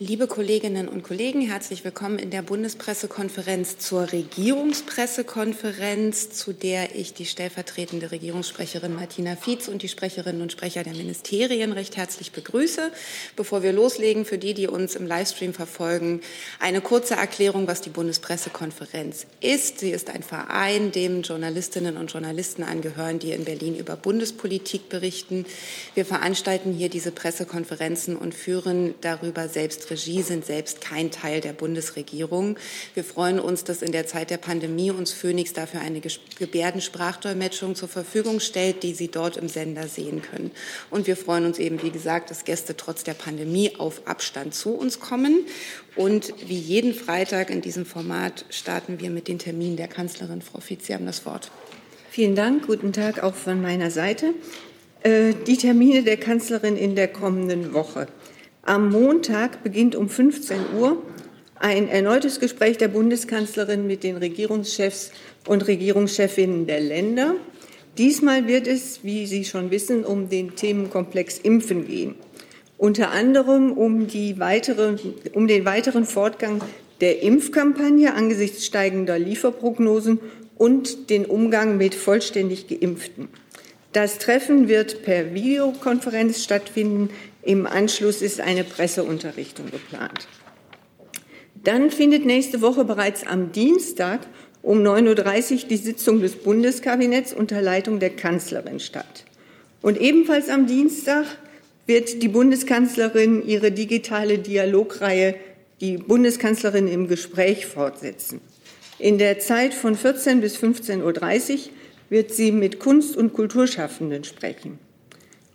Liebe Kolleginnen und Kollegen, herzlich willkommen in der Bundespressekonferenz zur Regierungspressekonferenz, zu der ich die stellvertretende Regierungssprecherin Martina Fietz und die Sprecherinnen und Sprecher der Ministerien recht herzlich begrüße. Bevor wir loslegen, für die, die uns im Livestream verfolgen, eine kurze Erklärung, was die Bundespressekonferenz ist. Sie ist ein Verein, dem Journalistinnen und Journalisten angehören, die in Berlin über Bundespolitik berichten. Wir veranstalten hier diese Pressekonferenzen und führen darüber selbst Regie sind selbst kein Teil der Bundesregierung. Wir freuen uns, dass in der Zeit der Pandemie uns Phoenix dafür eine Gebärdensprachdolmetschung zur Verfügung stellt, die Sie dort im Sender sehen können. Und wir freuen uns eben, wie gesagt, dass Gäste trotz der Pandemie auf Abstand zu uns kommen. Und wie jeden Freitag in diesem Format starten wir mit den Terminen der Kanzlerin. Frau Fietz, Sie haben das Wort. Vielen Dank. Guten Tag auch von meiner Seite. Äh, die Termine der Kanzlerin in der kommenden Woche. Am Montag beginnt um 15 Uhr ein erneutes Gespräch der Bundeskanzlerin mit den Regierungschefs und Regierungschefinnen der Länder. Diesmal wird es, wie Sie schon wissen, um den Themenkomplex Impfen gehen. Unter anderem um, weitere, um den weiteren Fortgang der Impfkampagne angesichts steigender Lieferprognosen und den Umgang mit vollständig Geimpften. Das Treffen wird per Videokonferenz stattfinden. Im Anschluss ist eine Presseunterrichtung geplant. Dann findet nächste Woche bereits am Dienstag um 9.30 Uhr die Sitzung des Bundeskabinetts unter Leitung der Kanzlerin statt. Und ebenfalls am Dienstag wird die Bundeskanzlerin ihre digitale Dialogreihe Die Bundeskanzlerin im Gespräch fortsetzen. In der Zeit von 14 bis 15.30 Uhr wird sie mit Kunst- und Kulturschaffenden sprechen.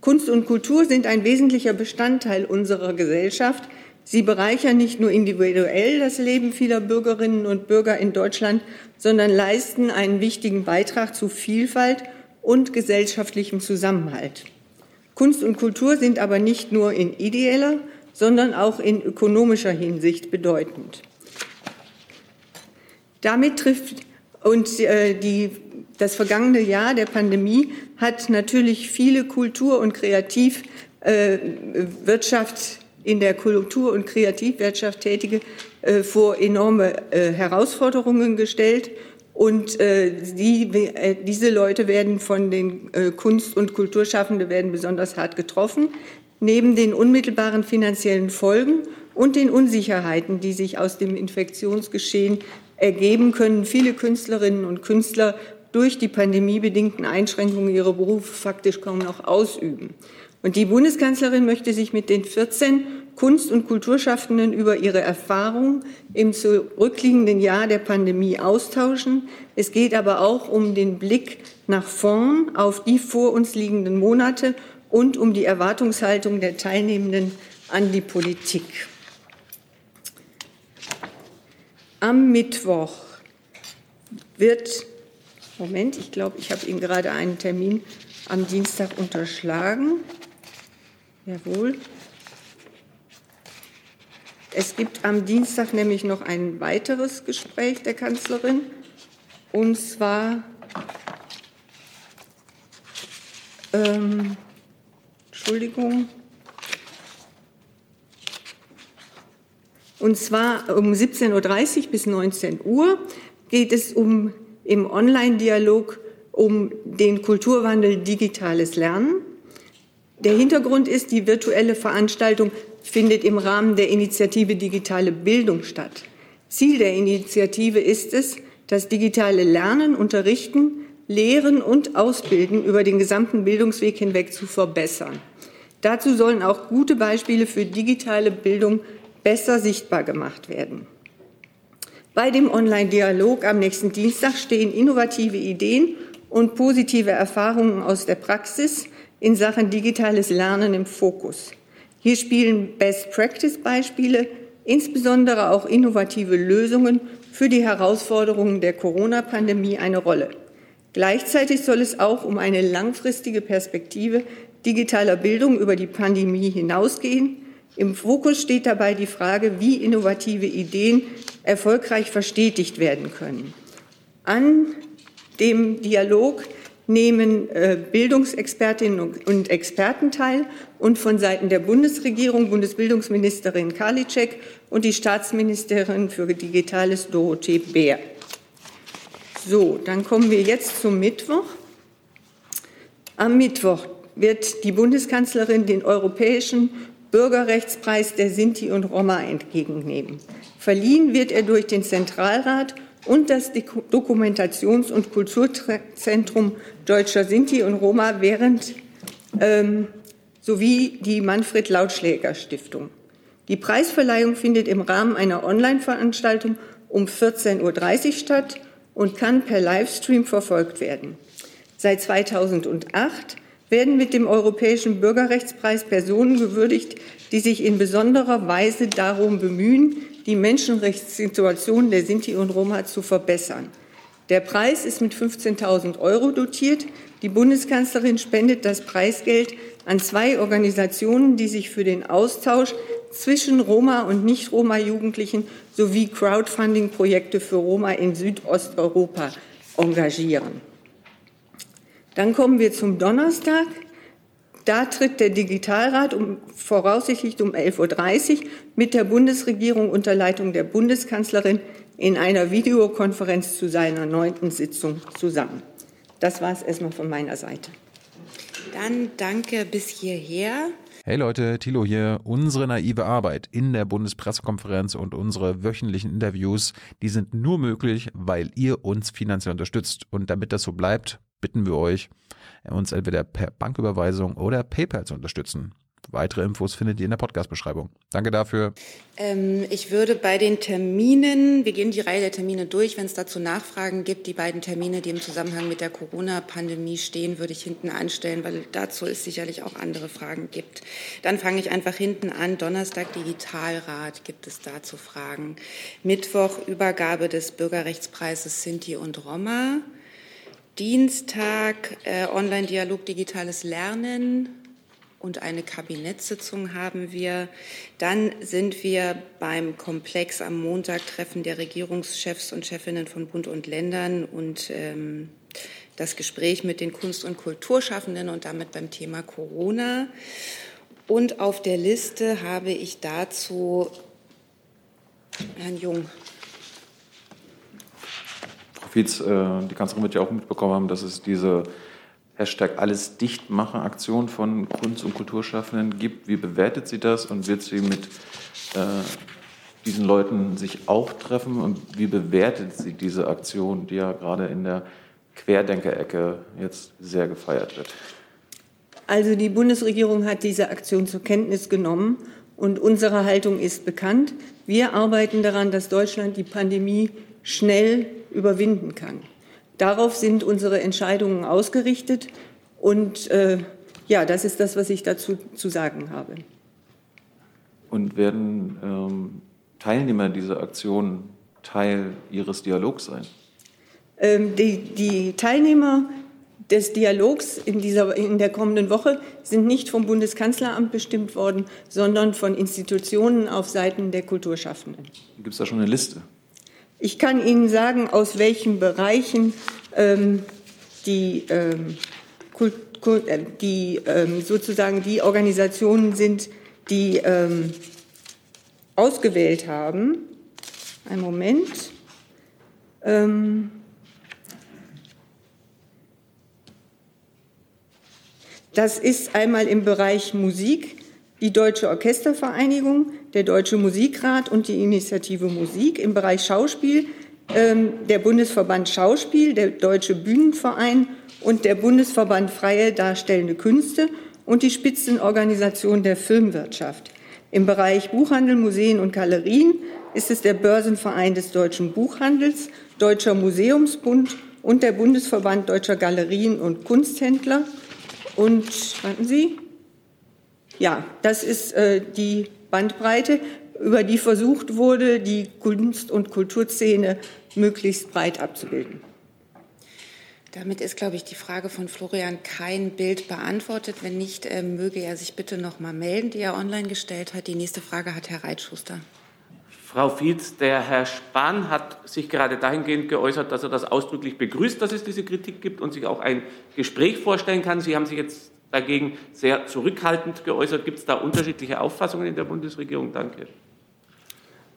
Kunst und Kultur sind ein wesentlicher Bestandteil unserer Gesellschaft. Sie bereichern nicht nur individuell das Leben vieler Bürgerinnen und Bürger in Deutschland, sondern leisten einen wichtigen Beitrag zu Vielfalt und gesellschaftlichem Zusammenhalt. Kunst und Kultur sind aber nicht nur in ideeller, sondern auch in ökonomischer Hinsicht bedeutend. Damit trifft und äh, die das vergangene Jahr der Pandemie hat natürlich viele Kultur- und Kreativwirtschaft äh, in der Kultur- und Kreativwirtschaft Tätige äh, vor enorme äh, Herausforderungen gestellt. Und die, diese Leute werden von den Kunst- und Kulturschaffenden werden besonders hart getroffen. Neben den unmittelbaren finanziellen Folgen und den Unsicherheiten, die sich aus dem Infektionsgeschehen ergeben, können viele Künstlerinnen und Künstler durch die pandemiebedingten Einschränkungen ihre Berufe faktisch kaum noch ausüben. Und die Bundeskanzlerin möchte sich mit den 14 Kunst- und Kulturschaffenden über ihre Erfahrungen im zurückliegenden Jahr der Pandemie austauschen. Es geht aber auch um den Blick nach vorn auf die vor uns liegenden Monate und um die Erwartungshaltung der Teilnehmenden an die Politik. Am Mittwoch wird Moment, ich glaube, ich habe Ihnen gerade einen Termin am Dienstag unterschlagen. Jawohl. Es gibt am Dienstag nämlich noch ein weiteres Gespräch der Kanzlerin, und zwar ähm, Entschuldigung. Und zwar um 17.30 Uhr bis 19 Uhr geht es um im Online-Dialog um den Kulturwandel digitales Lernen. Der Hintergrund ist, die virtuelle Veranstaltung findet im Rahmen der Initiative Digitale Bildung statt. Ziel der Initiative ist es, das digitale Lernen, Unterrichten, Lehren und Ausbilden über den gesamten Bildungsweg hinweg zu verbessern. Dazu sollen auch gute Beispiele für digitale Bildung besser sichtbar gemacht werden. Bei dem Online-Dialog am nächsten Dienstag stehen innovative Ideen und positive Erfahrungen aus der Praxis in Sachen digitales Lernen im Fokus. Hier spielen Best-Practice-Beispiele, insbesondere auch innovative Lösungen für die Herausforderungen der Corona-Pandemie eine Rolle. Gleichzeitig soll es auch um eine langfristige Perspektive digitaler Bildung über die Pandemie hinausgehen, im Fokus steht dabei die Frage, wie innovative Ideen erfolgreich verstetigt werden können. An dem Dialog nehmen äh, Bildungsexpertinnen und Experten teil und von Seiten der Bundesregierung Bundesbildungsministerin Karliczek und die Staatsministerin für Digitales Dorothee Bär. So, dann kommen wir jetzt zum Mittwoch. Am Mittwoch wird die Bundeskanzlerin den Europäischen Bürgerrechtspreis der Sinti und Roma entgegennehmen. Verliehen wird er durch den Zentralrat und das Dokumentations- und Kulturzentrum Deutscher Sinti und Roma während ähm, sowie die Manfred Lautschläger Stiftung. Die Preisverleihung findet im Rahmen einer Online-Veranstaltung um 14.30 Uhr statt und kann per Livestream verfolgt werden. Seit 2008 werden mit dem Europäischen Bürgerrechtspreis Personen gewürdigt, die sich in besonderer Weise darum bemühen, die Menschenrechtssituation der Sinti und Roma zu verbessern. Der Preis ist mit 15.000 Euro dotiert. Die Bundeskanzlerin spendet das Preisgeld an zwei Organisationen, die sich für den Austausch zwischen Roma und Nicht-Roma-Jugendlichen sowie Crowdfunding-Projekte für Roma in Südosteuropa engagieren. Dann kommen wir zum Donnerstag. Da tritt der Digitalrat um, voraussichtlich um 11.30 Uhr mit der Bundesregierung unter Leitung der Bundeskanzlerin in einer Videokonferenz zu seiner neunten Sitzung zusammen. Das war es erstmal von meiner Seite. Dann danke bis hierher. Hey Leute, Thilo hier. Unsere naive Arbeit in der Bundespressekonferenz und unsere wöchentlichen Interviews, die sind nur möglich, weil ihr uns finanziell unterstützt. Und damit das so bleibt, bitten wir euch, uns entweder per Banküberweisung oder PayPal zu unterstützen. Weitere Infos findet ihr in der Podcast-Beschreibung. Danke dafür. Ähm, ich würde bei den Terminen, wir gehen die Reihe der Termine durch, wenn es dazu Nachfragen gibt, die beiden Termine, die im Zusammenhang mit der Corona-Pandemie stehen, würde ich hinten anstellen, weil dazu es sicherlich auch andere Fragen gibt. Dann fange ich einfach hinten an. Donnerstag Digitalrat gibt es dazu Fragen. Mittwoch Übergabe des Bürgerrechtspreises Sinti und Roma. Dienstag äh, Online-Dialog Digitales Lernen und eine Kabinettssitzung haben wir. Dann sind wir beim Komplex am Montag Treffen der Regierungschefs und Chefinnen von Bund und Ländern und ähm, das Gespräch mit den Kunst- und Kulturschaffenden und damit beim Thema Corona. Und auf der Liste habe ich dazu Herrn Jung. Fietz, äh, die Kanzlerin wird ja auch mitbekommen haben, dass es diese Hashtag alles dicht Aktion von Kunst- und Kulturschaffenden gibt. Wie bewertet sie das und wird sie mit äh, diesen Leuten sich auch treffen und wie bewertet sie diese Aktion, die ja gerade in der Querdenker-Ecke jetzt sehr gefeiert wird? Also die Bundesregierung hat diese Aktion zur Kenntnis genommen und unsere Haltung ist bekannt. Wir arbeiten daran, dass Deutschland die Pandemie schnell überwinden kann. Darauf sind unsere Entscheidungen ausgerichtet und äh, ja, das ist das, was ich dazu zu sagen habe. Und werden ähm, Teilnehmer dieser Aktion Teil Ihres Dialogs sein? Ähm, die, die, Teilnehmer des Dialogs in, dieser, in der kommenden Woche sind nicht vom Bundeskanzleramt bestimmt worden, sondern von Institutionen auf Seiten der Kulturschaffenden. Gibt es da schon eine Liste? Ich kann Ihnen sagen, aus welchen Bereichen ähm, die, ähm, äh, die ähm, sozusagen die Organisationen sind, die ähm, ausgewählt haben. Ein Moment. Ähm, das ist einmal im Bereich Musik die Deutsche Orchestervereinigung, der Deutsche Musikrat und die Initiative Musik im Bereich Schauspiel, ähm, der Bundesverband Schauspiel, der Deutsche Bühnenverein und der Bundesverband Freie Darstellende Künste und die Spitzenorganisation der Filmwirtschaft. Im Bereich Buchhandel, Museen und Galerien ist es der Börsenverein des deutschen Buchhandels, Deutscher Museumsbund und der Bundesverband deutscher Galerien und Kunsthändler. Und warten Sie, ja, das ist äh, die Bandbreite, über die versucht wurde, die Kunst- und Kulturszene möglichst breit abzubilden. Damit ist, glaube ich, die Frage von Florian kein Bild beantwortet. Wenn nicht, äh, möge er sich bitte noch mal melden, die er online gestellt hat. Die nächste Frage hat Herr Reitschuster. Frau Fietz, der Herr Spahn hat sich gerade dahingehend geäußert, dass er das ausdrücklich begrüßt, dass es diese Kritik gibt und sich auch ein Gespräch vorstellen kann. Sie haben sich jetzt dagegen sehr zurückhaltend geäußert. Gibt es da unterschiedliche Auffassungen in der Bundesregierung? Danke.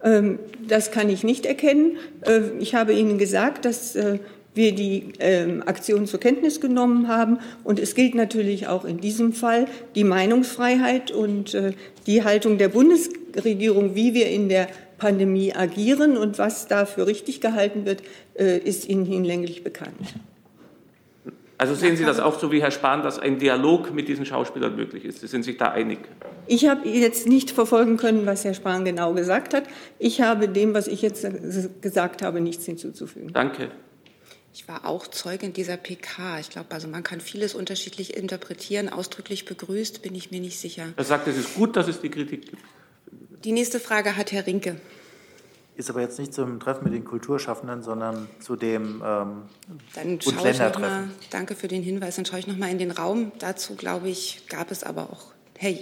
Ähm, das kann ich nicht erkennen. Äh, ich habe Ihnen gesagt, dass äh, wir die ähm, Aktion zur Kenntnis genommen haben. Und es gilt natürlich auch in diesem Fall die Meinungsfreiheit und äh, die Haltung der Bundesregierung, wie wir in der Pandemie agieren und was dafür richtig gehalten wird, ist Ihnen hinlänglich bekannt. Also sehen Sie das auch so wie Herr Spahn, dass ein Dialog mit diesen Schauspielern möglich ist? Sie sind sich da einig? Ich habe jetzt nicht verfolgen können, was Herr Spahn genau gesagt hat. Ich habe dem, was ich jetzt gesagt habe, nichts hinzuzufügen. Danke. Ich war auch Zeugin dieser PK. Ich glaube, also man kann vieles unterschiedlich interpretieren. Ausdrücklich begrüßt bin ich mir nicht sicher. Er sagt, es ist gut, dass es die Kritik gibt. Die nächste Frage hat Herr Rinke. Ist aber jetzt nicht zum Treffen mit den Kulturschaffenden, sondern zu dem ähm, Dann schaue ich noch mal, danke für den Hinweis, dann schaue ich noch mal in den Raum. Dazu, glaube ich, gab es aber auch, Herr,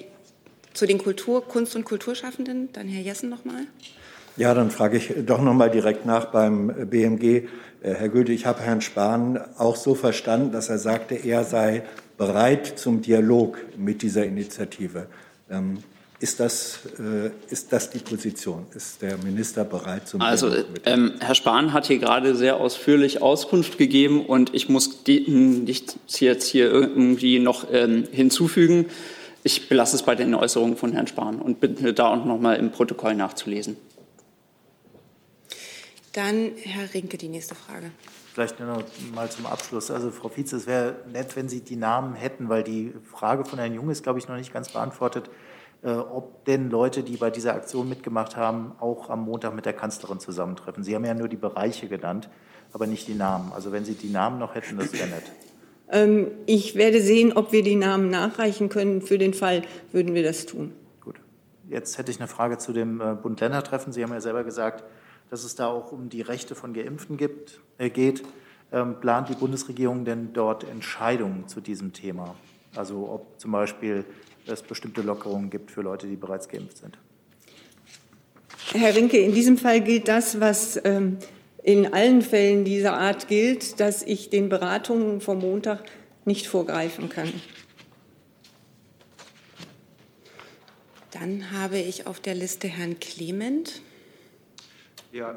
zu den Kultur-, Kunst- und Kulturschaffenden, dann Herr Jessen noch mal. Ja, dann frage ich doch noch mal direkt nach beim BMG. Äh, Herr Goethe, ich habe Herrn Spahn auch so verstanden, dass er sagte, er sei bereit zum Dialog mit dieser Initiative. Ähm, ist das, äh, ist das die Position? Ist der Minister bereit zum Also, ähm, Herr Spahn hat hier gerade sehr ausführlich Auskunft gegeben und ich muss nicht jetzt hier irgendwie noch ähm, hinzufügen. Ich belasse es bei den Äußerungen von Herrn Spahn und bitte da auch noch mal im Protokoll nachzulesen. Dann Herr Rinke, die nächste Frage. Vielleicht nur noch mal zum Abschluss. Also Frau Vize, es wäre nett, wenn Sie die Namen hätten, weil die Frage von Herrn Jung ist, glaube ich, noch nicht ganz beantwortet. Äh, ob denn Leute, die bei dieser Aktion mitgemacht haben, auch am Montag mit der Kanzlerin zusammentreffen. Sie haben ja nur die Bereiche genannt, aber nicht die Namen. Also wenn Sie die Namen noch hätten, das wäre nett. Ähm, ich werde sehen, ob wir die Namen nachreichen können. Für den Fall würden wir das tun. Gut. Jetzt hätte ich eine Frage zu dem äh, Bund-Länder-Treffen. Sie haben ja selber gesagt, dass es da auch um die Rechte von Geimpften gibt, äh, geht. Ähm, plant die Bundesregierung denn dort Entscheidungen zu diesem Thema? Also ob zum Beispiel es bestimmte Lockerungen gibt für Leute, die bereits geimpft sind. Herr Rinke, in diesem Fall gilt das, was ähm, in allen Fällen dieser Art gilt, dass ich den Beratungen vom Montag nicht vorgreifen kann. Dann habe ich auf der Liste Herrn Clement. Ja,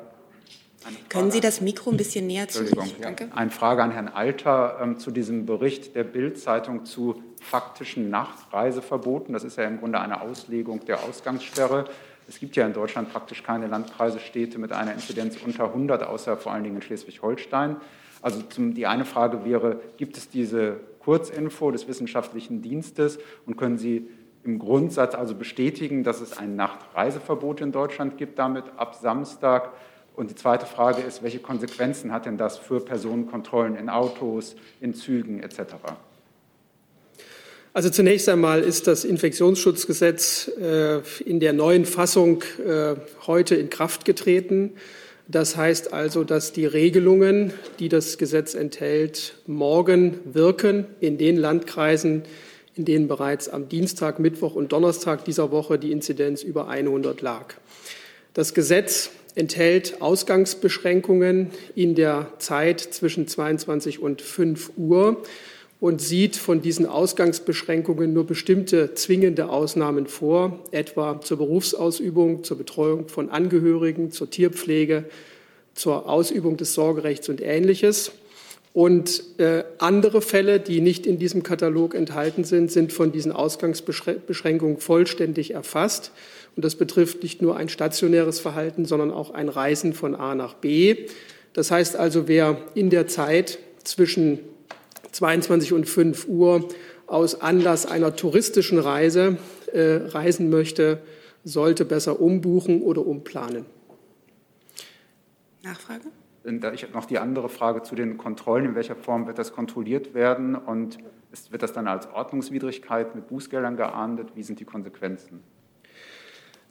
können Sie das Mikro ein bisschen näher zu sich? Danke. Eine Frage an Herrn Alter ähm, zu diesem Bericht der Bild-Zeitung zu faktischen Nachtreiseverboten. Das ist ja im Grunde eine Auslegung der Ausgangssperre. Es gibt ja in Deutschland praktisch keine Landkreisestädte mit einer Inzidenz unter 100, außer vor allen Dingen in Schleswig-Holstein. Also zum, die eine Frage wäre, gibt es diese Kurzinfo des wissenschaftlichen Dienstes und können Sie im Grundsatz also bestätigen, dass es ein Nachtreiseverbot in Deutschland gibt, damit ab Samstag? Und die zweite Frage ist, welche Konsequenzen hat denn das für Personenkontrollen in Autos, in Zügen etc.? Also zunächst einmal ist das Infektionsschutzgesetz äh, in der neuen Fassung äh, heute in Kraft getreten. Das heißt also, dass die Regelungen, die das Gesetz enthält, morgen wirken in den Landkreisen, in denen bereits am Dienstag, Mittwoch und Donnerstag dieser Woche die Inzidenz über 100 lag. Das Gesetz enthält Ausgangsbeschränkungen in der Zeit zwischen 22 und 5 Uhr und sieht von diesen Ausgangsbeschränkungen nur bestimmte zwingende Ausnahmen vor, etwa zur Berufsausübung, zur Betreuung von Angehörigen, zur Tierpflege, zur Ausübung des Sorgerechts und Ähnliches. Und äh, andere Fälle, die nicht in diesem Katalog enthalten sind, sind von diesen Ausgangsbeschränkungen vollständig erfasst. Und das betrifft nicht nur ein stationäres Verhalten, sondern auch ein Reisen von A nach B. Das heißt also, wer in der Zeit zwischen 22 und 5 Uhr aus Anlass einer touristischen Reise äh, reisen möchte, sollte besser umbuchen oder umplanen. Nachfrage? Ich habe noch die andere Frage zu den Kontrollen. In welcher Form wird das kontrolliert werden? Und wird das dann als Ordnungswidrigkeit mit Bußgeldern geahndet? Wie sind die Konsequenzen?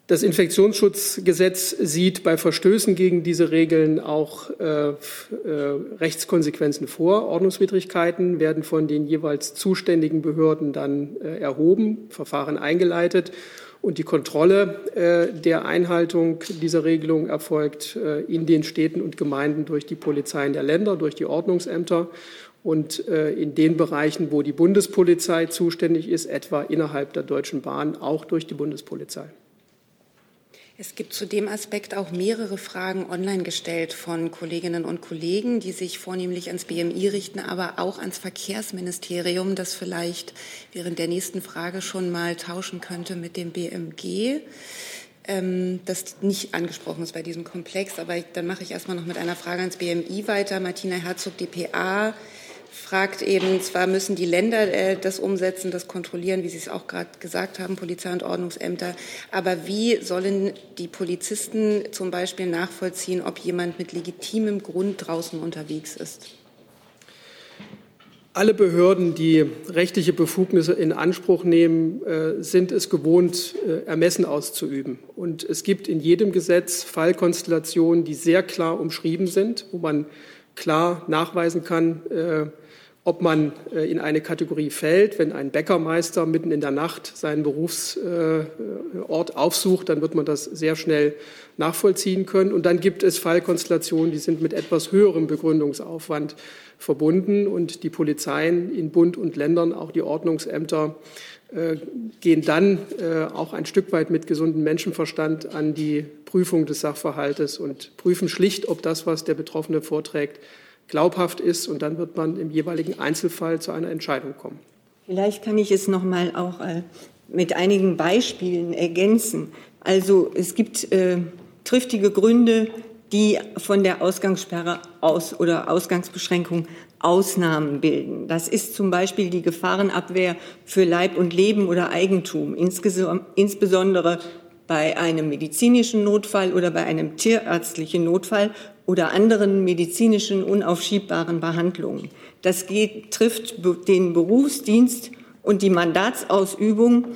Das Infektionsschutzgesetz sieht bei Verstößen gegen diese Regeln auch äh, äh, Rechtskonsequenzen vor. Ordnungswidrigkeiten werden von den jeweils zuständigen Behörden dann äh, erhoben, Verfahren eingeleitet. Und die Kontrolle der Einhaltung dieser Regelung erfolgt in den Städten und Gemeinden durch die Polizeien der Länder, durch die Ordnungsämter und in den Bereichen, wo die Bundespolizei zuständig ist, etwa innerhalb der Deutschen Bahn, auch durch die Bundespolizei. Es gibt zu dem Aspekt auch mehrere Fragen online gestellt von Kolleginnen und Kollegen, die sich vornehmlich ans BMI richten, aber auch ans Verkehrsministerium, das vielleicht während der nächsten Frage schon mal tauschen könnte mit dem BMG ähm, das nicht angesprochen ist bei diesem Komplex. Aber dann mache ich erstmal noch mit einer Frage ans BMI weiter. Martina Herzog, DPA, fragt eben, zwar müssen die Länder äh, das umsetzen, das kontrollieren, wie Sie es auch gerade gesagt haben, Polizei und Ordnungsämter, aber wie sollen die Polizisten zum Beispiel nachvollziehen, ob jemand mit legitimem Grund draußen unterwegs ist? Alle Behörden, die rechtliche Befugnisse in Anspruch nehmen, äh, sind es gewohnt, äh, Ermessen auszuüben. Und es gibt in jedem Gesetz Fallkonstellationen, die sehr klar umschrieben sind, wo man klar nachweisen kann, ob man äh, in eine Kategorie fällt. Wenn ein Bäckermeister mitten in der Nacht seinen Berufsort aufsucht, dann wird man das sehr schnell nachvollziehen können. Und dann gibt es Fallkonstellationen, die sind mit etwas höherem Begründungsaufwand verbunden. Und die Polizeien in Bund und Ländern, auch die Ordnungsämter, äh, gehen dann äh, auch ein Stück weit mit gesundem Menschenverstand an die Prüfung des Sachverhaltes und prüfen schlicht, ob das, was der Betroffene vorträgt, glaubhaft ist. Und dann wird man im jeweiligen Einzelfall zu einer Entscheidung kommen. Vielleicht kann ich es noch mal auch äh, mit einigen Beispielen ergänzen. Also es gibt äh, triftige Gründe, die von der Ausgangssperre aus oder Ausgangsbeschränkung Ausnahmen bilden. Das ist zum Beispiel die Gefahrenabwehr für Leib und Leben oder Eigentum, insbesondere bei einem medizinischen Notfall oder bei einem tierärztlichen Notfall oder anderen medizinischen unaufschiebbaren Behandlungen. Das geht, trifft den Berufsdienst und die Mandatsausübung,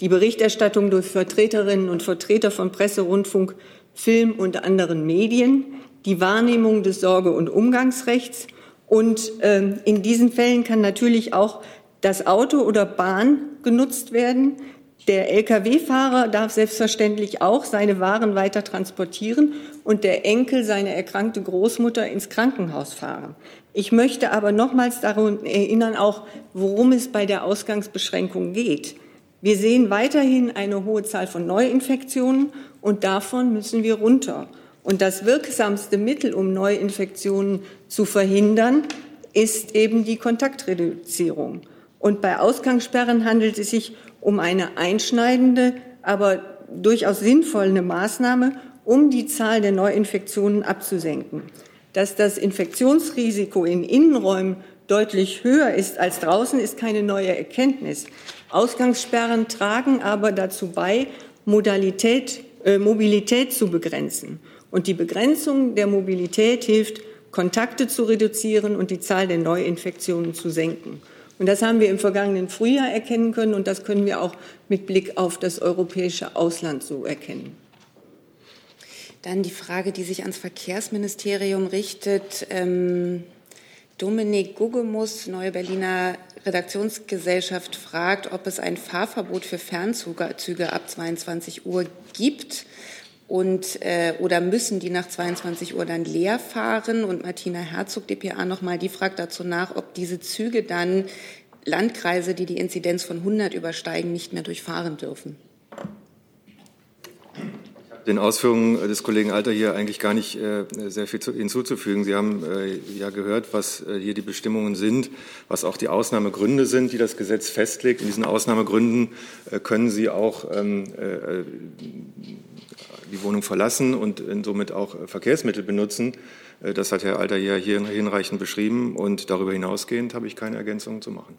die Berichterstattung durch Vertreterinnen und Vertreter von Presse, Rundfunk, Film und anderen Medien, die Wahrnehmung des Sorge- und Umgangsrechts. Und äh, in diesen Fällen kann natürlich auch das Auto oder Bahn genutzt werden. Der Lkw-Fahrer darf selbstverständlich auch seine Waren weiter transportieren und der Enkel seine erkrankte Großmutter ins Krankenhaus fahren. Ich möchte aber nochmals daran erinnern, auch worum es bei der Ausgangsbeschränkung geht. Wir sehen weiterhin eine hohe Zahl von Neuinfektionen und davon müssen wir runter. Und das wirksamste Mittel, um Neuinfektionen zu verhindern, ist eben die Kontaktreduzierung. Und bei Ausgangssperren handelt es sich um eine einschneidende, aber durchaus sinnvolle Maßnahme, um die Zahl der Neuinfektionen abzusenken. Dass das Infektionsrisiko in Innenräumen deutlich höher ist als draußen, ist keine neue Erkenntnis. Ausgangssperren tragen aber dazu bei, Modalität, äh, Mobilität zu begrenzen. Und die Begrenzung der Mobilität hilft, Kontakte zu reduzieren und die Zahl der Neuinfektionen zu senken. Und das haben wir im vergangenen Frühjahr erkennen können und das können wir auch mit Blick auf das europäische Ausland so erkennen. Dann die Frage, die sich ans Verkehrsministerium richtet. Ähm, Dominik Guggemus, Neue Berliner Redaktionsgesellschaft, fragt, ob es ein Fahrverbot für Fernzüge ab 22 Uhr gibt und äh, oder müssen die nach 22 Uhr dann leer fahren? Und Martina Herzog, DPA, nochmal, die fragt dazu nach, ob diese Züge dann Landkreise, die die Inzidenz von 100 übersteigen, nicht mehr durchfahren dürfen. Den Ausführungen des Kollegen Alter hier eigentlich gar nicht äh, sehr viel hinzuzufügen. Sie haben äh, ja gehört, was äh, hier die Bestimmungen sind, was auch die Ausnahmegründe sind, die das Gesetz festlegt. In diesen Ausnahmegründen können Sie auch ähm, die Wohnung verlassen und somit auch Verkehrsmittel benutzen. Das hat Herr Alter hier hinreichend beschrieben. Und darüber hinausgehend habe ich keine Ergänzungen zu machen.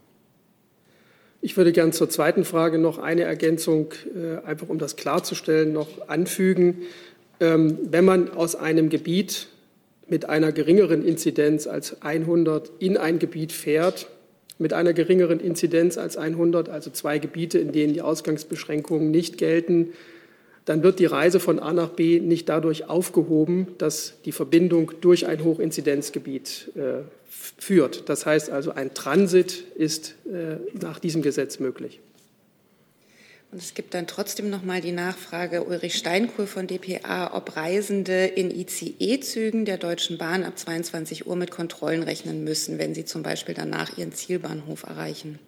Ich würde gern zur zweiten Frage noch eine Ergänzung, äh, einfach um das klarzustellen, noch anfügen. Ähm, wenn man aus einem Gebiet mit einer geringeren Inzidenz als 100 in ein Gebiet fährt, mit einer geringeren Inzidenz als 100, also zwei Gebiete, in denen die Ausgangsbeschränkungen nicht gelten, dann wird die Reise von A nach B nicht dadurch aufgehoben, dass die Verbindung durch ein Hochinzidenzgebiet äh, führt. Das heißt also, ein Transit ist äh, nach diesem Gesetz möglich. Und es gibt dann trotzdem noch mal die Nachfrage Ulrich Steinkohl von dpa, ob Reisende in ICE-Zügen der Deutschen Bahn ab 22 Uhr mit Kontrollen rechnen müssen, wenn sie zum Beispiel danach ihren Zielbahnhof erreichen.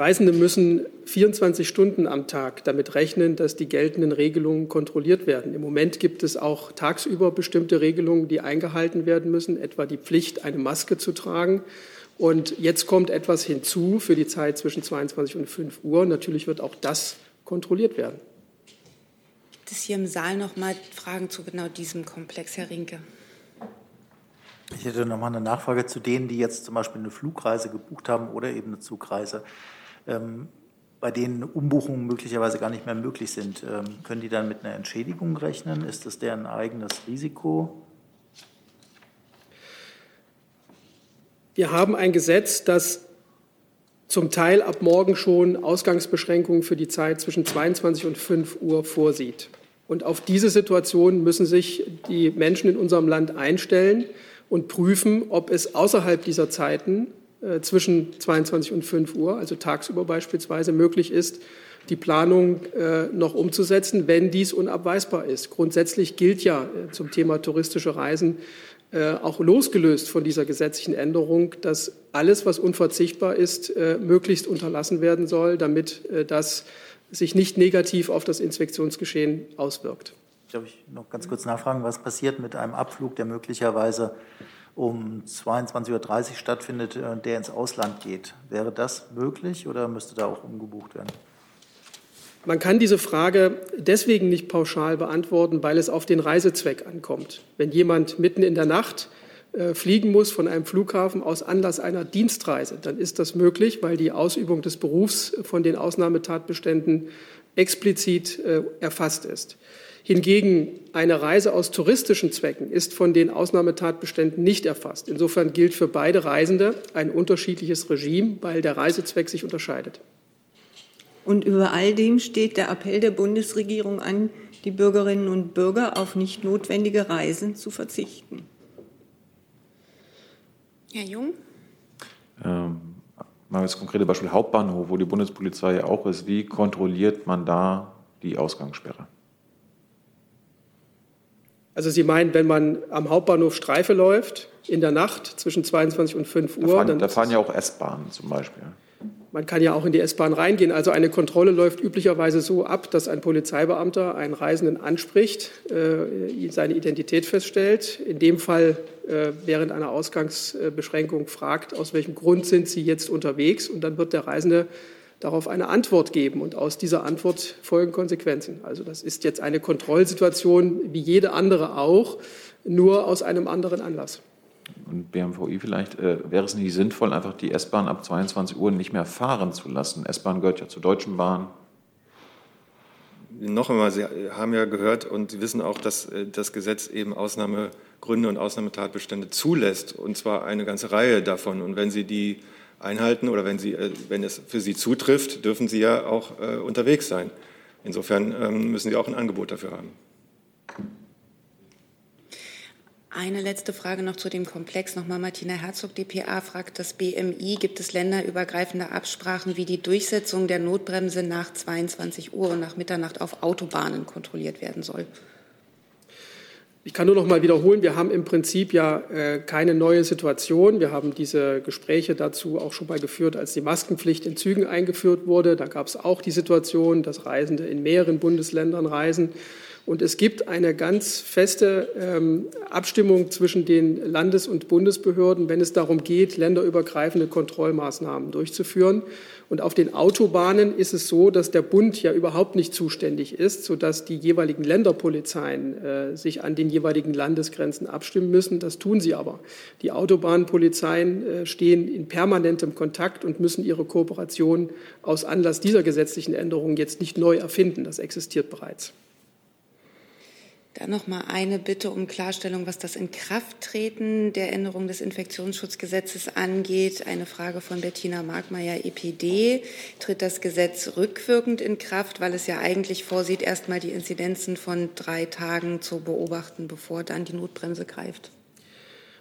Reisende müssen 24 Stunden am Tag damit rechnen, dass die geltenden Regelungen kontrolliert werden. Im Moment gibt es auch tagsüber bestimmte Regelungen, die eingehalten werden müssen, etwa die Pflicht, eine Maske zu tragen. Und jetzt kommt etwas hinzu für die Zeit zwischen 22 und 5 Uhr. Natürlich wird auch das kontrolliert werden. Gibt es hier im Saal noch mal Fragen zu genau diesem Komplex, Herr Rinke? Ich hätte noch mal eine Nachfrage zu denen, die jetzt zum Beispiel eine Flugreise gebucht haben oder eben eine Zugreise, bei denen Umbuchungen möglicherweise gar nicht mehr möglich sind. Ähm, können die dann mit einer Entschädigung rechnen? Ist das deren eigenes Risiko? Wir haben ein Gesetz, das zum Teil ab morgen schon Ausgangsbeschränkungen für die Zeit zwischen 22 und 5 Uhr vorsieht. Und auf diese Situation müssen sich die Menschen in unserem Land einstellen und prüfen, ob es außerhalb dieser Zeiten zwischen 22 und 5 Uhr, also tagsüber beispielsweise, möglich ist, die Planung äh, noch umzusetzen, wenn dies unabweisbar ist. Grundsätzlich gilt ja äh, zum Thema touristische Reisen äh, auch losgelöst von dieser gesetzlichen Änderung, dass alles, was unverzichtbar ist, äh, möglichst unterlassen werden soll, damit äh, das sich nicht negativ auf das Infektionsgeschehen auswirkt. Darf ich noch ganz kurz nachfragen, was passiert mit einem Abflug, der möglicherweise um 22.30 Uhr stattfindet, der ins Ausland geht? Wäre das möglich oder müsste da auch umgebucht werden? Man kann diese Frage deswegen nicht pauschal beantworten, weil es auf den Reisezweck ankommt. Wenn jemand mitten in der Nacht äh, fliegen muss von einem Flughafen aus Anlass einer Dienstreise, dann ist das möglich, weil die Ausübung des Berufs von den Ausnahmetatbeständen explizit äh, erfasst ist. Hingegen eine Reise aus touristischen Zwecken ist von den Ausnahmetatbeständen nicht erfasst. Insofern gilt für beide Reisende ein unterschiedliches Regime, weil der Reisezweck sich unterscheidet. Und über all dem steht der Appell der Bundesregierung an, die Bürgerinnen und Bürger auf nicht notwendige Reisen zu verzichten. Herr Jung? Ähm, mal das konkrete Beispiel Hauptbahnhof, wo die Bundespolizei ja auch ist. Wie kontrolliert man da die Ausgangssperre? Also Sie meinen, wenn man am Hauptbahnhof Streife läuft, in der Nacht zwischen 22 und 5 Uhr? Da fahren, da fahren ja auch S-Bahnen zum Beispiel. Man kann ja auch in die S-Bahn reingehen. Also eine Kontrolle läuft üblicherweise so ab, dass ein Polizeibeamter einen Reisenden anspricht, äh, seine Identität feststellt, in dem Fall äh, während einer Ausgangsbeschränkung fragt, aus welchem Grund sind Sie jetzt unterwegs, und dann wird der Reisende darauf eine Antwort geben. Und aus dieser Antwort folgen Konsequenzen. Also das ist jetzt eine Kontrollsituation wie jede andere auch, nur aus einem anderen Anlass und BMVI vielleicht, äh, wäre es nicht sinnvoll, einfach die S-Bahn ab 22 Uhr nicht mehr fahren zu lassen? S-Bahn gehört ja zur Deutschen Bahn. Noch einmal, Sie haben ja gehört und Sie wissen auch, dass äh, das Gesetz eben Ausnahmegründe und Ausnahmetatbestände zulässt, und zwar eine ganze Reihe davon. Und wenn Sie die einhalten oder wenn, Sie, äh, wenn es für Sie zutrifft, dürfen Sie ja auch äh, unterwegs sein. Insofern ähm, müssen Sie auch ein Angebot dafür haben. Eine letzte Frage noch zu dem Komplex. Nochmal Martina Herzog, dpa, fragt das BMI, gibt es länderübergreifende Absprachen, wie die Durchsetzung der Notbremse nach 22 Uhr und nach Mitternacht auf Autobahnen kontrolliert werden soll? Ich kann nur noch mal wiederholen, wir haben im Prinzip ja äh, keine neue Situation. Wir haben diese Gespräche dazu auch schon mal geführt, als die Maskenpflicht in Zügen eingeführt wurde. Da gab es auch die Situation, dass Reisende in mehreren Bundesländern reisen. Und es gibt eine ganz feste ähm, Abstimmung zwischen den Landes- und Bundesbehörden, wenn es darum geht, länderübergreifende Kontrollmaßnahmen durchzuführen. Und auf den Autobahnen ist es so, dass der Bund ja überhaupt nicht zuständig ist, sodass die jeweiligen Länderpolizeien äh, sich an den jeweiligen Landesgrenzen abstimmen müssen. Das tun sie aber. Die Autobahnpolizeien äh, stehen in permanentem Kontakt und müssen ihre Kooperation aus Anlass dieser gesetzlichen Änderungen jetzt nicht neu erfinden. Das existiert bereits. Dann noch mal eine Bitte um Klarstellung, was das Inkrafttreten der Änderung des Infektionsschutzgesetzes angeht. Eine Frage von Bettina Markmeier, EPD. Tritt das Gesetz rückwirkend in Kraft, weil es ja eigentlich vorsieht, erst mal die Inzidenzen von drei Tagen zu beobachten, bevor dann die Notbremse greift?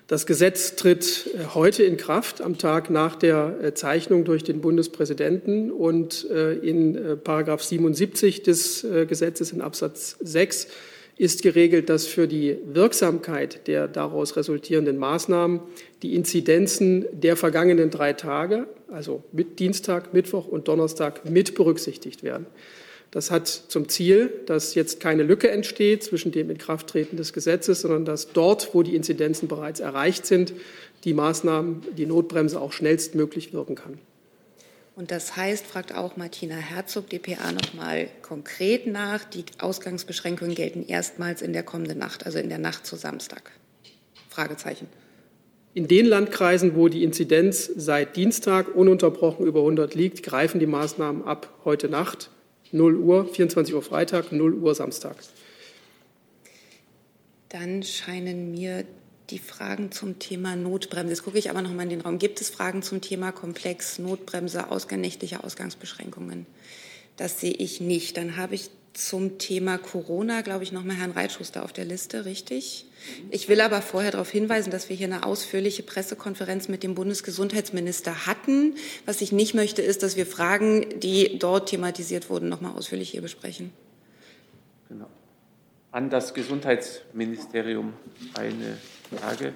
Das Gesetz tritt äh, heute in Kraft, am Tag nach der äh, Zeichnung durch den Bundespräsidenten. Und äh, in Paragraph 77 des Gesetzes in Absatz 6 ist geregelt, dass für die Wirksamkeit der daraus resultierenden Maßnahmen die Inzidenzen der vergangenen drei Tage, also mit Dienstag, Mittwoch und Donnerstag, mit berücksichtigt werden. Das hat zum Ziel, dass jetzt keine Lücke entsteht zwischen dem Inkrafttreten des Gesetzes, sondern dass dort, wo die Inzidenzen bereits erreicht sind, die Maßnahmen, die Notbremse auch schnellstmöglich wirken kann. Und das heißt, fragt auch Martina Herzog, dpa, noch mal konkret nach, die Ausgangsbeschränkungen gelten erstmals in der kommenden Nacht, also in der Nacht zu Samstag. Fragezeichen. In den Landkreisen, wo die Inzidenz seit Dienstag ununterbrochen über 100 liegt, greifen die Maßnahmen ab heute Nacht 0 Uhr, 24 Uhr Freitag, 0 Uhr Samstag. Dann scheinen mir die Fragen zum Thema Notbremse. Jetzt gucke ich aber noch mal in den Raum. Gibt es Fragen zum Thema Komplex, Notbremse, Ausgang, nächtliche Ausgangsbeschränkungen? Das sehe ich nicht. Dann habe ich zum Thema Corona, glaube ich, noch mal Herrn Reitschuster auf der Liste, richtig? Ich will aber vorher darauf hinweisen, dass wir hier eine ausführliche Pressekonferenz mit dem Bundesgesundheitsminister hatten. Was ich nicht möchte, ist, dass wir Fragen, die dort thematisiert wurden, noch mal ausführlich hier besprechen. Genau. An das Gesundheitsministerium eine Frage.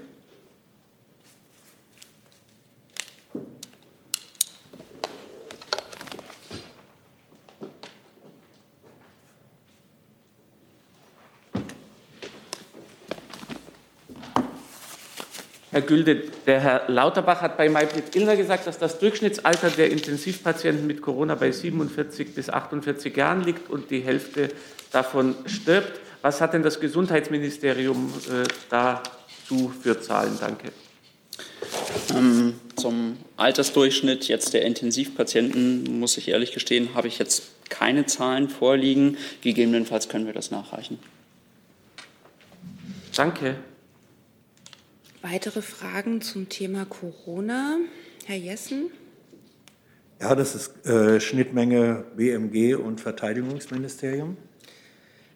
Herr Gülde, der Herr Lauterbach hat bei Maybrit Illner gesagt, dass das Durchschnittsalter der Intensivpatienten mit Corona bei 47 bis 48 Jahren liegt und die Hälfte davon stirbt. Was hat denn das Gesundheitsministerium äh, dazu für Zahlen? Danke. Ähm, zum Altersdurchschnitt jetzt der Intensivpatienten, muss ich ehrlich gestehen, habe ich jetzt keine Zahlen vorliegen. Gegebenenfalls können wir das nachreichen. Danke. Weitere Fragen zum Thema Corona? Herr Jessen? Ja, das ist äh, Schnittmenge BMG und Verteidigungsministerium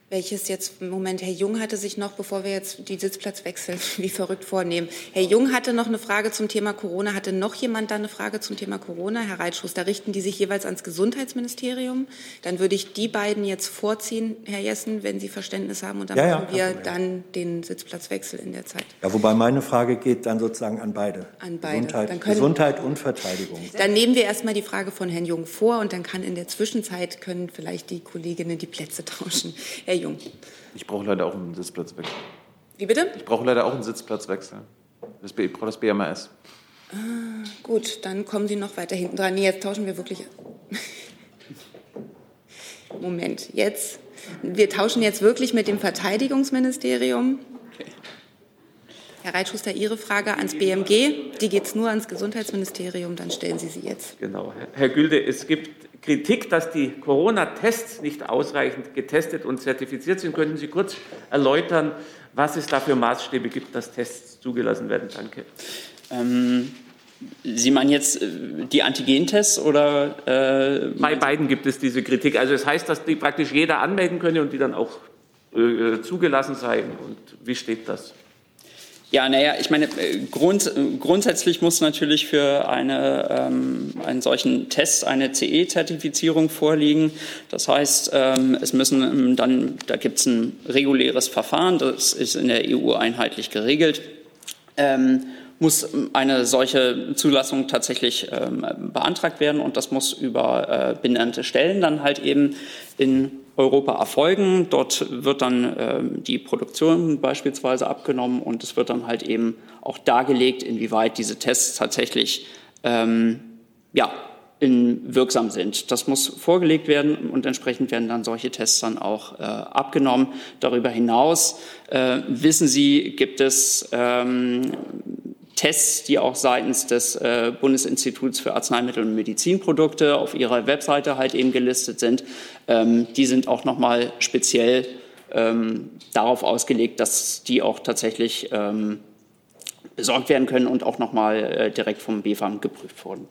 welches jetzt Moment Herr Jung hatte sich noch, bevor wir jetzt die Sitzplatzwechsel wie verrückt vornehmen. Herr Jung hatte noch eine Frage zum Thema Corona. Hatte noch jemand da eine Frage zum Thema Corona? Herr Reitschuster, richten die sich jeweils ans Gesundheitsministerium? Dann würde ich die beiden jetzt vorziehen, Herr Jessen, wenn Sie Verständnis haben. Und dann ja, machen ja, wir dann den Sitzplatzwechsel in der Zeit. Ja, wobei meine Frage geht dann sozusagen an beide. An beide. Gesundheit, Gesundheit und Verteidigung. Dann nehmen wir erstmal die Frage von Herrn Jung vor und dann kann in der Zwischenzeit können vielleicht die Kolleginnen die Plätze tauschen. Herr Jung. Ich brauche leider auch einen Sitzplatzwechsel. Wie bitte? Ich brauche leider auch einen Sitzplatzwechsel. Ich brauche das BMAS. Ah, gut, dann kommen Sie noch weiter hinten dran. Nee, jetzt tauschen wir wirklich. Moment, jetzt. Wir tauschen jetzt wirklich mit dem Verteidigungsministerium. Herr Reitschuster, Ihre Frage ans BMG, die geht es nur ans Gesundheitsministerium, dann stellen Sie sie jetzt. Genau. Herr Gülde, es gibt Kritik, dass die Corona-Tests nicht ausreichend getestet und zertifiziert sind. Könnten Sie kurz erläutern, was es da für Maßstäbe gibt, dass Tests zugelassen werden? Danke. Ähm, Sie meinen jetzt äh, die Antigentests oder? Äh, Bei beiden gibt es diese Kritik. Also es das heißt, dass die praktisch jeder anmelden könne und die dann auch äh, zugelassen seien. Und wie steht das? Ja, naja, ich meine, äh, grund, grundsätzlich muss natürlich für eine, ähm, einen solchen Test eine CE-Zertifizierung vorliegen. Das heißt, ähm, es müssen ähm, dann, da gibt es ein reguläres Verfahren, das ist in der EU einheitlich geregelt. Ähm, muss eine solche Zulassung tatsächlich ähm, beantragt werden und das muss über äh, benannte Stellen dann halt eben in Europa erfolgen. Dort wird dann ähm, die Produktion beispielsweise abgenommen und es wird dann halt eben auch dargelegt, inwieweit diese Tests tatsächlich ähm, ja, in, wirksam sind. Das muss vorgelegt werden und entsprechend werden dann solche Tests dann auch äh, abgenommen. Darüber hinaus äh, wissen Sie, gibt es ähm, Tests, die auch seitens des äh, Bundesinstituts für Arzneimittel und Medizinprodukte auf ihrer Webseite halt eben gelistet sind. Ähm, die sind auch nochmal speziell ähm, darauf ausgelegt, dass die auch tatsächlich ähm, besorgt werden können und auch nochmal äh, direkt vom BFAM geprüft wurden.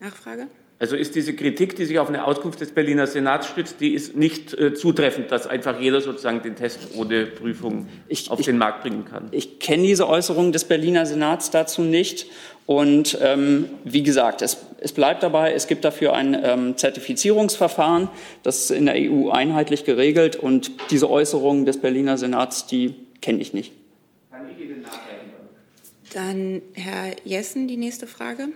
Nachfrage? Also ist diese Kritik, die sich auf eine Auskunft des Berliner Senats stützt, die ist nicht äh, zutreffend, dass einfach jeder sozusagen den Test ohne Prüfung ich, auf ich, den Markt bringen kann. Ich kenne diese Äußerung des Berliner Senats dazu nicht. Und ähm, wie gesagt, es, es, bleibt dabei, es gibt dafür ein ähm, Zertifizierungsverfahren, das ist in der EU einheitlich geregelt. Und diese Äußerung des Berliner Senats, die kenne ich nicht. Kann ich Ihnen nachreichen? Dann Herr Jessen, die nächste Frage.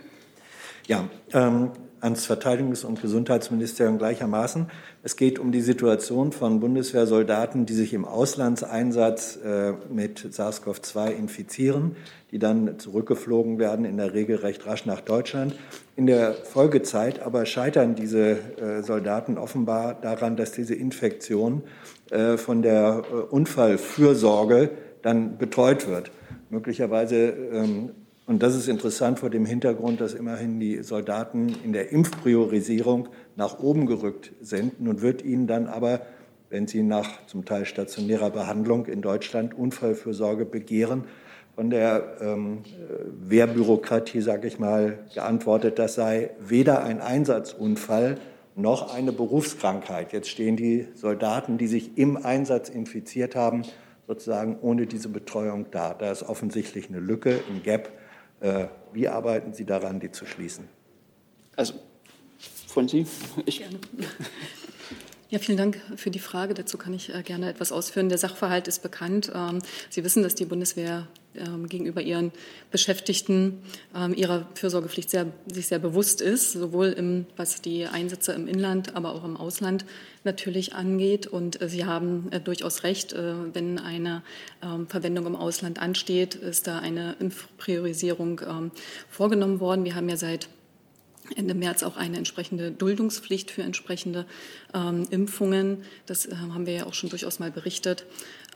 Ja, ähm, ans Verteidigungs- und Gesundheitsministerium gleichermaßen. Es geht um die Situation von Bundeswehrsoldaten, die sich im Auslandseinsatz äh, mit SARS-CoV-2 infizieren, die dann zurückgeflogen werden, in der Regel recht rasch nach Deutschland. In der Folgezeit aber scheitern diese äh, Soldaten offenbar daran, dass diese Infektion äh, von der Unfallfürsorge dann betreut wird. Möglicherweise ähm, und das ist interessant vor dem Hintergrund, dass immerhin die Soldaten in der Impfpriorisierung nach oben gerückt sind. Nun wird ihnen dann aber, wenn sie nach zum Teil stationärer Behandlung in Deutschland Unfallfürsorge begehren, von der ähm, Wehrbürokratie, sage ich mal, geantwortet, das sei weder ein Einsatzunfall noch eine Berufskrankheit. Jetzt stehen die Soldaten, die sich im Einsatz infiziert haben, sozusagen ohne diese Betreuung da. Da ist offensichtlich eine Lücke, ein Gap wie arbeiten Sie daran, die zu schließen? Also von Sie? Ich. Gerne. Ja, vielen Dank für die Frage. Dazu kann ich äh, gerne etwas ausführen. Der Sachverhalt ist bekannt. Ähm, Sie wissen, dass die Bundeswehr gegenüber ihren Beschäftigten ähm, ihrer Fürsorgepflicht sehr, sich sehr bewusst ist, sowohl im, was die Einsätze im Inland, aber auch im Ausland natürlich angeht. Und äh, Sie haben äh, durchaus recht, äh, wenn eine Verwendung im Ausland ansteht, ist da eine Priorisierung vorgenommen worden. Wir haben ja seit Ende März auch eine entsprechende Duldungspflicht für entsprechende ähm, Impfungen. Das äh, haben wir ja auch schon durchaus mal berichtet.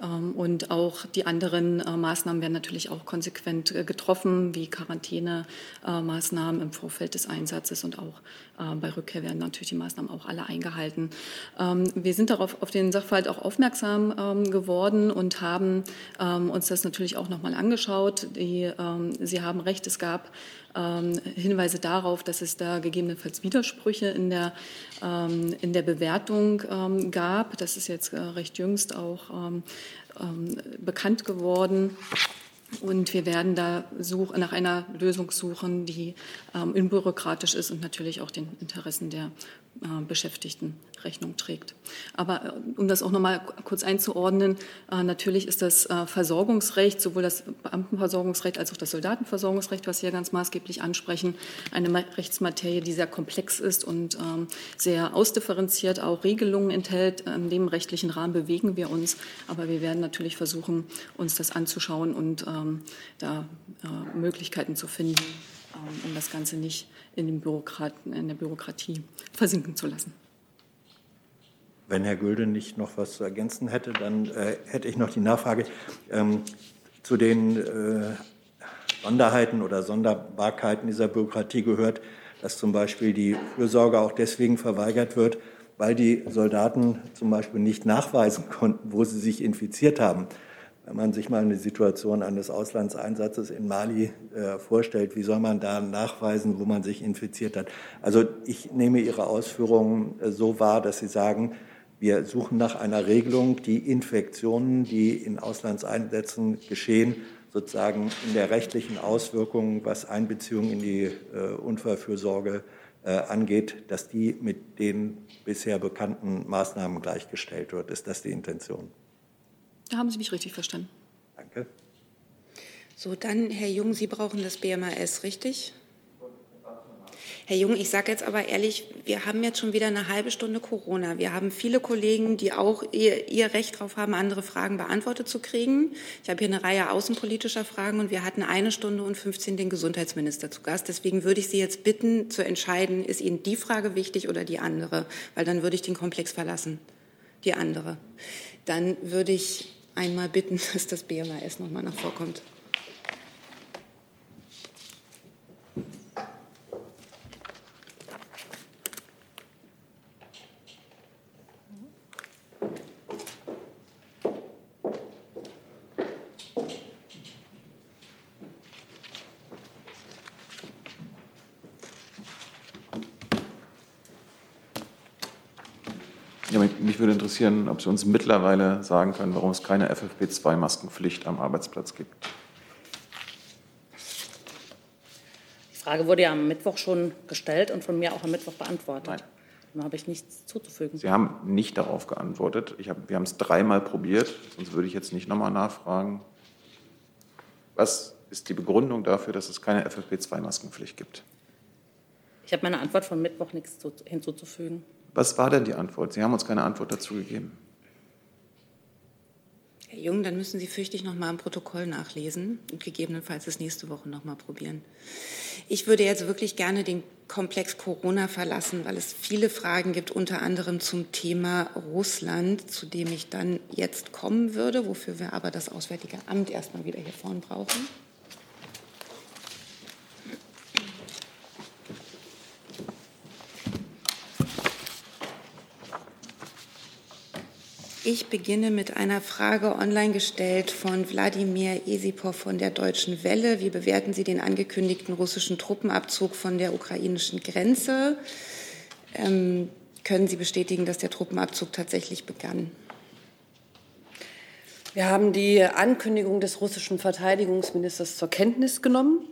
Ähm, und auch die anderen äh, Maßnahmen werden natürlich auch konsequent äh, getroffen, wie Quarantänemaßnahmen im Vorfeld des Einsatzes und auch äh, bei Rückkehr werden natürlich die Maßnahmen auch alle eingehalten. Ähm, wir sind darauf auf den Sachverhalt auch aufmerksam ähm, geworden und haben uns das natürlich auch nochmal angeschaut. Sie haben recht, es gab Hinweise darauf, dass es da gegebenenfalls Widersprüche in der, in der Bewertung gab. Das ist jetzt recht jüngst auch ähm, bekannt geworden. Und wir werden da such, nach einer Lösung suchen, die ähm, unbürokratisch ist und natürlich auch den Interessen der Beschäftigten Rechnung trägt. Aber äh, um das auch noch mal kurz einzuordnen, äh, natürlich ist das Versorgungsrecht, sowohl das Beamtenversorgungsrecht als auch das Soldatenversorgungsrecht, was ja ganz maßgeblich ansprechen, eine Rechtsmaterie, die sehr komplex ist und ähm, sehr ausdifferenziert auch Regelungen enthält. In dem rechtlichen Rahmen bewegen wir uns, aber wir werden natürlich versuchen, uns das anzuschauen und ähm, da Möglichkeiten zu finden, um das Ganze nicht in, in der Bürokratie versinken zu lassen. Wenn Herr Gülde nicht noch was zu ergänzen hätte, dann äh, hätte ich noch die Nachfrage ähm, zu den äh, Sonderheiten oder Sonderbarkeiten dieser Bürokratie gehört, dass zum Beispiel die Fürsorge auch deswegen verweigert wird, weil die Soldaten zum Beispiel nicht nachweisen konnten, wo sie sich infiziert haben. Wenn man sich mal eine Situation eines Auslandseinsatzes in Mali äh, vorstellt, wie soll man da nachweisen, wo man sich infiziert hat? Also ich nehme Ihre Ausführungen äh, so wahr, dass Sie sagen, wir suchen nach einer Regelung, die Infektionen, die in Auslandseinsätzen geschehen, sozusagen in der rechtlichen Auswirkung, was Einbeziehung in die äh, Unfallfürsorge äh, angeht, dass die mit den bisher bekannten Maßnahmen gleichgestellt wird. Ist das die Intention? Da haben Sie mich richtig verstanden. Danke. So, dann, Herr Jung, Sie brauchen das BMAS, richtig? Herr Jung, ich sage jetzt aber ehrlich, wir haben jetzt schon wieder eine halbe Stunde Corona. Wir haben viele Kollegen, die auch ihr, ihr Recht darauf haben, andere Fragen beantwortet zu kriegen. Ich habe hier eine Reihe außenpolitischer Fragen und wir hatten eine Stunde und 15 den Gesundheitsminister zu Gast. Deswegen würde ich Sie jetzt bitten, zu entscheiden, ist Ihnen die Frage wichtig oder die andere? Weil dann würde ich den Komplex verlassen. Die andere. Dann würde ich einmal bitten, dass das BMAS nochmal nach vorkommt. Interessieren, ob Sie uns mittlerweile sagen können, warum es keine FFP2-Maskenpflicht am Arbeitsplatz gibt. Die Frage wurde ja am Mittwoch schon gestellt und von mir auch am Mittwoch beantwortet. Nein. Da habe ich nichts zuzufügen. Sie haben nicht darauf geantwortet. Hab, wir haben es dreimal probiert, sonst würde ich jetzt nicht nochmal nachfragen. Was ist die Begründung dafür, dass es keine FFP2-Maskenpflicht gibt? Ich habe meine Antwort von Mittwoch nichts hinzuzufügen. Was war denn die Antwort? Sie haben uns keine Antwort dazu gegeben. Herr Jung, dann müssen Sie fürchte ich noch mal im Protokoll nachlesen und gegebenenfalls es nächste Woche noch mal probieren. Ich würde jetzt wirklich gerne den Komplex Corona verlassen, weil es viele Fragen gibt, unter anderem zum Thema Russland, zu dem ich dann jetzt kommen würde, wofür wir aber das Auswärtige Amt erstmal wieder hier vorn brauchen. Ich beginne mit einer Frage online gestellt von Wladimir Esipov von der Deutschen Welle. Wie bewerten Sie den angekündigten russischen Truppenabzug von der ukrainischen Grenze? Ähm, können Sie bestätigen, dass der Truppenabzug tatsächlich begann? Wir haben die Ankündigung des russischen Verteidigungsministers zur Kenntnis genommen.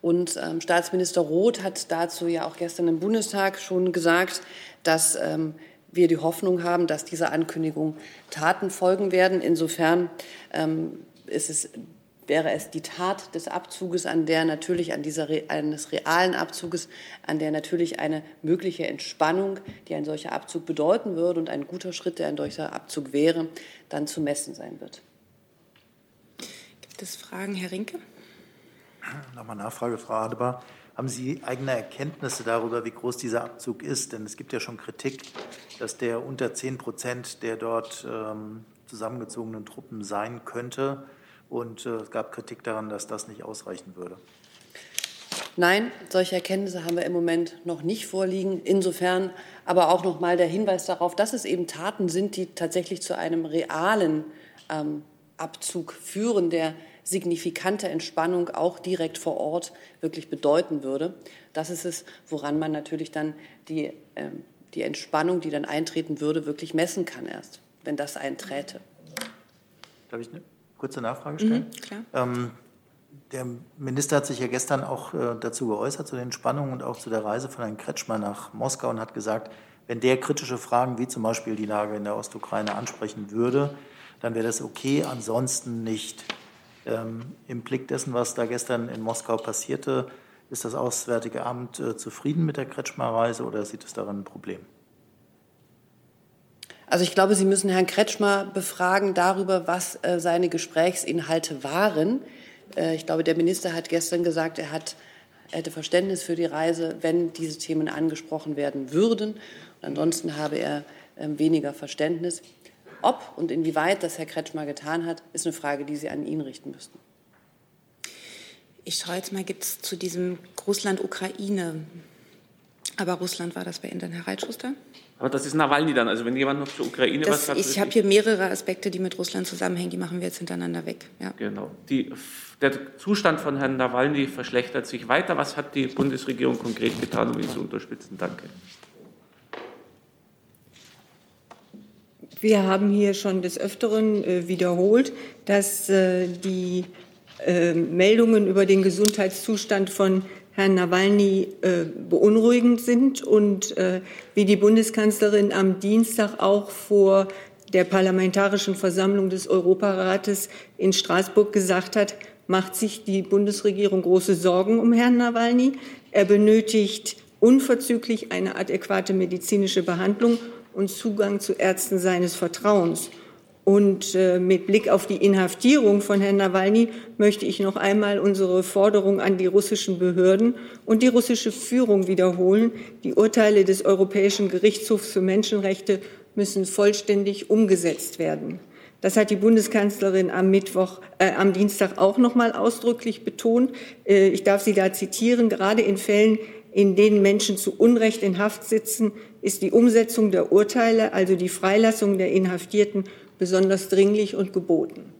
Und ähm, Staatsminister Roth hat dazu ja auch gestern im Bundestag schon gesagt, dass ähm, wir die Hoffnung haben, dass dieser Ankündigung Taten folgen werden. Insofern ähm, ist es, wäre es die Tat des Abzuges, an der natürlich an dieser eines realen Abzuges, an der natürlich eine mögliche Entspannung, die ein solcher Abzug bedeuten würde und ein guter Schritt, der ein solcher Abzug wäre, dann zu messen sein wird. Gibt es Fragen, Herr Rinke? Nochmal Nachfrage, Frau Adebar. Haben Sie eigene Erkenntnisse darüber, wie groß dieser Abzug ist? Denn es gibt ja schon Kritik, dass der unter 10 Prozent der dort ähm, zusammengezogenen Truppen sein könnte. Und äh, es gab Kritik daran, dass das nicht ausreichen würde. Nein, solche Erkenntnisse haben wir im Moment noch nicht vorliegen. Insofern aber auch noch mal der Hinweis darauf, dass es eben Taten sind, die tatsächlich zu einem realen ähm, Abzug führen, der signifikante Entspannung auch direkt vor Ort wirklich bedeuten würde. Das ist es, woran man natürlich dann die, äh, die Entspannung, die dann eintreten würde, wirklich messen kann erst, wenn das einträte. Darf ich eine kurze Nachfrage stellen? Mhm, ähm, der Minister hat sich ja gestern auch äh, dazu geäußert, zu den Spannungen und auch zu der Reise von Herrn Kretschmer nach Moskau und hat gesagt, wenn der kritische Fragen wie zum Beispiel die Lage in der Ostukraine ansprechen würde, dann wäre das okay, ansonsten nicht. Ähm, Im Blick dessen, was da gestern in Moskau passierte, ist das Auswärtige Amt äh, zufrieden mit der Kretschmer-Reise oder sieht es darin ein Problem? Also ich glaube, Sie müssen Herrn Kretschmer befragen darüber, was äh, seine Gesprächsinhalte waren. Äh, ich glaube, der Minister hat gestern gesagt, er, hat, hätte Verständnis für die Reise, wenn diese Themen angesprochen werden würden. Und ansonsten habe er ähm, weniger Verständnis. Ob und inwieweit das Herr Kretschmer getan hat, ist eine Frage, die Sie an ihn richten müssten. Ich schaue jetzt mal, gibt es zu diesem Russland-Ukraine, aber Russland war das bei Ihnen dann, Herr Reitschuster? Aber das ist Nawalny dann, also wenn jemand noch zur Ukraine das, was hat. Ich habe hier mehrere Aspekte, die mit Russland zusammenhängen, die machen wir jetzt hintereinander weg. Ja. Genau. Die, der Zustand von Herrn Nawalny verschlechtert sich weiter. Was hat die Bundesregierung konkret getan, um ihn zu unterstützen? Danke. Wir haben hier schon des Öfteren äh, wiederholt, dass äh, die äh, Meldungen über den Gesundheitszustand von Herrn Nawalny beunruhigend sind und wie die Bundeskanzlerin am Dienstag auch vor der Parlamentarischen Versammlung des Europarates in Straßburg gesagt hat, macht sich die Bundesregierung große Sorgen um Herrn Nawalny. Er benötigt unverzüglich eine adäquate medizinische Behandlung und Zugang zu Ärzten seines Vertrauens. Und äh, mit Blick auf die Inhaftierung von Herrn Nawalny möchte ich noch einmal unsere Forderung an die russischen Behörden und die russische Führung wiederholen. Die Urteile des Europäischen Gerichtshofs für Menschenrechte müssen vollständig umgesetzt werden. Das hat die Bundeskanzlerin am Mittwoch, äh, am Dienstag auch noch mal ausdrücklich betont. Äh, ich darf Sie da zitieren. Gerade in Fällen, in denen Menschen zu Unrecht in Haft sitzen, ist die Umsetzung der Urteile, also die Freilassung der Inhaftierten, besonders dringlich und geboten.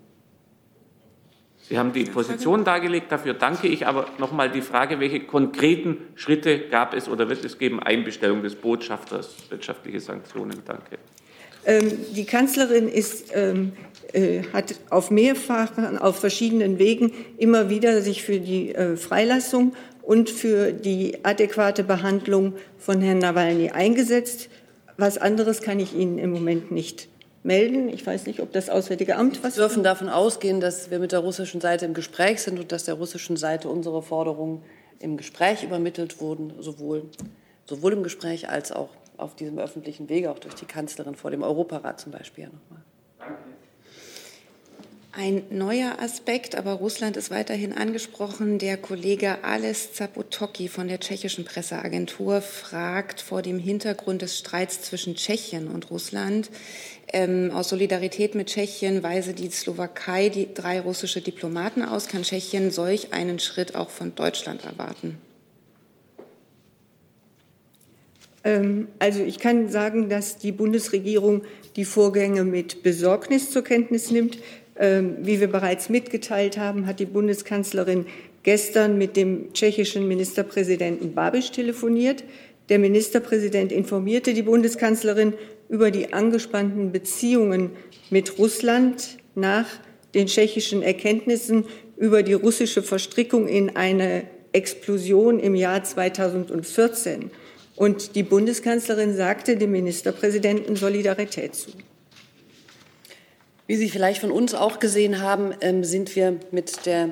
Sie haben die Position dargelegt, dafür danke ich. Aber noch mal die Frage, welche konkreten Schritte gab es oder wird es geben? Einbestellung des Botschafters, wirtschaftliche Sanktionen. Danke. Ähm, die Kanzlerin ist, ähm, äh, hat auf mehrfachen, auf verschiedenen Wegen immer wieder sich für die äh, Freilassung und für die adäquate Behandlung von Herrn Nawalny eingesetzt. Was anderes kann ich Ihnen im Moment nicht melden. Ich weiß nicht, ob das Auswärtige Amt was. Wir dürfen davon ausgehen, dass wir mit der russischen Seite im Gespräch sind und dass der russischen Seite unsere Forderungen im Gespräch übermittelt wurden, sowohl, sowohl im Gespräch als auch auf diesem öffentlichen Wege, auch durch die Kanzlerin vor dem Europarat zum Beispiel ja nochmal. Ein neuer Aspekt, aber Russland ist weiterhin angesprochen. Der Kollege Ales Zapotoki von der tschechischen Presseagentur fragt vor dem Hintergrund des Streits zwischen Tschechien und Russland. Ähm, aus Solidarität mit Tschechien weise die Slowakei die drei russische Diplomaten aus. Kann Tschechien solch einen Schritt auch von Deutschland erwarten? Ähm, also ich kann sagen, dass die Bundesregierung die Vorgänge mit Besorgnis zur Kenntnis nimmt. Ähm, wie wir bereits mitgeteilt haben, hat die Bundeskanzlerin gestern mit dem tschechischen Ministerpräsidenten Babiš telefoniert. Der Ministerpräsident informierte die Bundeskanzlerin über die angespannten Beziehungen mit Russland nach den tschechischen Erkenntnissen über die russische Verstrickung in eine Explosion im Jahr 2014. Und die Bundeskanzlerin sagte dem Ministerpräsidenten Solidarität zu. Wie Sie vielleicht von uns auch gesehen haben, ähm, sind wir mit der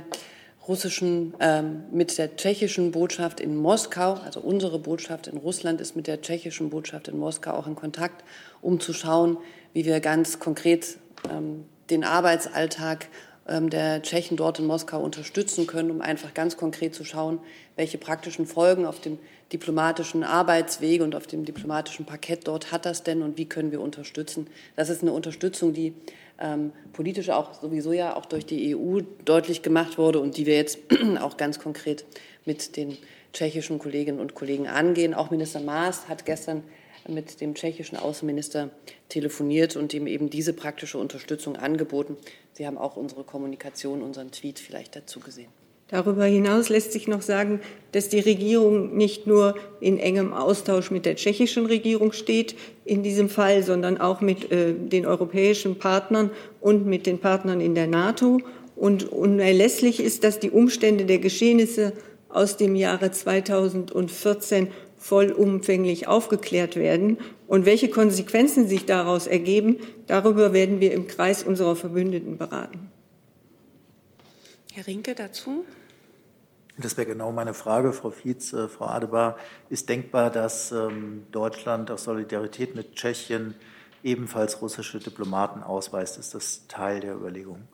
russischen, ähm, mit der tschechischen Botschaft in Moskau, also unsere Botschaft in Russland ist mit der tschechischen Botschaft in Moskau auch in Kontakt, um zu schauen, wie wir ganz konkret ähm, den Arbeitsalltag der Tschechen dort in Moskau unterstützen können, um einfach ganz konkret zu schauen, welche praktischen Folgen auf dem diplomatischen Arbeitsweg und auf dem diplomatischen Parkett dort hat das denn und wie können wir unterstützen. Das ist eine Unterstützung, die ähm, politisch auch sowieso ja auch durch die EU deutlich gemacht wurde und die wir jetzt auch ganz konkret mit den tschechischen Kolleginnen und Kollegen angehen. Auch Minister Maas hat gestern mit dem tschechischen Außenminister telefoniert und ihm eben diese praktische Unterstützung angeboten. Sie haben auch unsere Kommunikation, unseren Tweet vielleicht dazu gesehen. Darüber hinaus lässt sich noch sagen, dass die Regierung nicht nur in engem Austausch mit der tschechischen Regierung steht in diesem Fall, sondern auch mit äh, den europäischen Partnern und mit den Partnern in der NATO. Und unerlässlich ist, dass die Umstände der Geschehnisse aus dem Jahre 2014 vollumfänglich aufgeklärt werden. Und welche Konsequenzen sich daraus ergeben, darüber werden wir im Kreis unserer Verbündeten beraten. Herr Rinke dazu. Das wäre genau meine Frage, Frau Fietz, äh, Frau Adebar. Ist denkbar, dass ähm, Deutschland aus Solidarität mit Tschechien ebenfalls russische Diplomaten ausweist? Ist das Teil der Überlegung?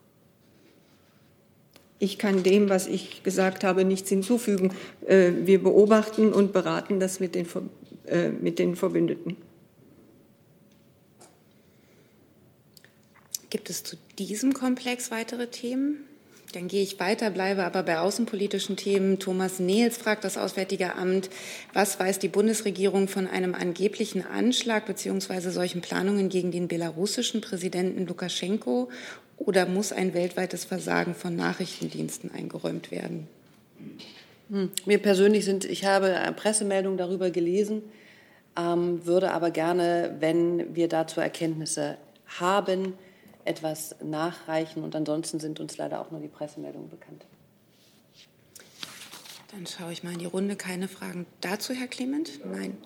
Ich kann dem, was ich gesagt habe, nichts hinzufügen. Äh, wir beobachten und beraten das mit den, äh, mit den Verbündeten. Gibt es zu diesem Komplex weitere Themen? Dann gehe ich weiter, bleibe aber bei außenpolitischen Themen. Thomas Nehls fragt das Auswärtige Amt, was weiß die Bundesregierung von einem angeblichen Anschlag bzw. solchen Planungen gegen den belarussischen Präsidenten Lukaschenko oder muss ein weltweites Versagen von Nachrichtendiensten eingeräumt werden? Hm. Mir persönlich sind, ich habe Pressemeldungen darüber gelesen, ähm, würde aber gerne, wenn wir dazu Erkenntnisse haben, etwas nachreichen. Und ansonsten sind uns leider auch nur die Pressemeldungen bekannt. Dann schaue ich mal in die Runde. Keine Fragen dazu, Herr Clement? Nein.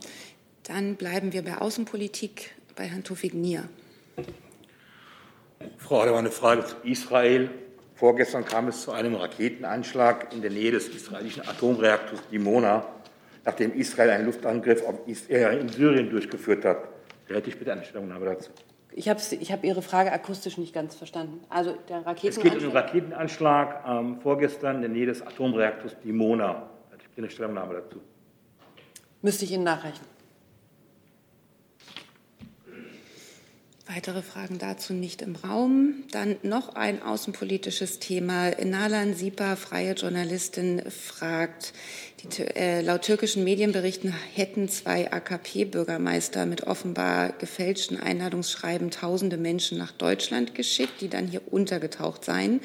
Dann bleiben wir bei Außenpolitik bei Herrn Tufik Nier. Frau Adebar, eine Frage zu Israel. Vorgestern kam es zu einem Raketenanschlag in der Nähe des israelischen Atomreaktors Dimona, nachdem Israel einen Luftangriff auf Israel in Syrien durchgeführt hat. Da hätte ich bitte eine Stellungnahme dazu. Ich habe ich hab Ihre Frage akustisch nicht ganz verstanden. Also der Raketenanschlag. Es geht um den Raketenanschlag ähm, vorgestern in der Nähe des Atomreaktors Dimona. Da ich eine Stellungnahme dazu. Müsste ich Ihnen nachreichen. Weitere Fragen dazu nicht im Raum. Dann noch ein außenpolitisches Thema. Nalan Sipa, freie Journalistin, fragt, die, äh, laut türkischen Medienberichten hätten zwei AKP-Bürgermeister mit offenbar gefälschten Einladungsschreiben tausende Menschen nach Deutschland geschickt, die dann hier untergetaucht seien.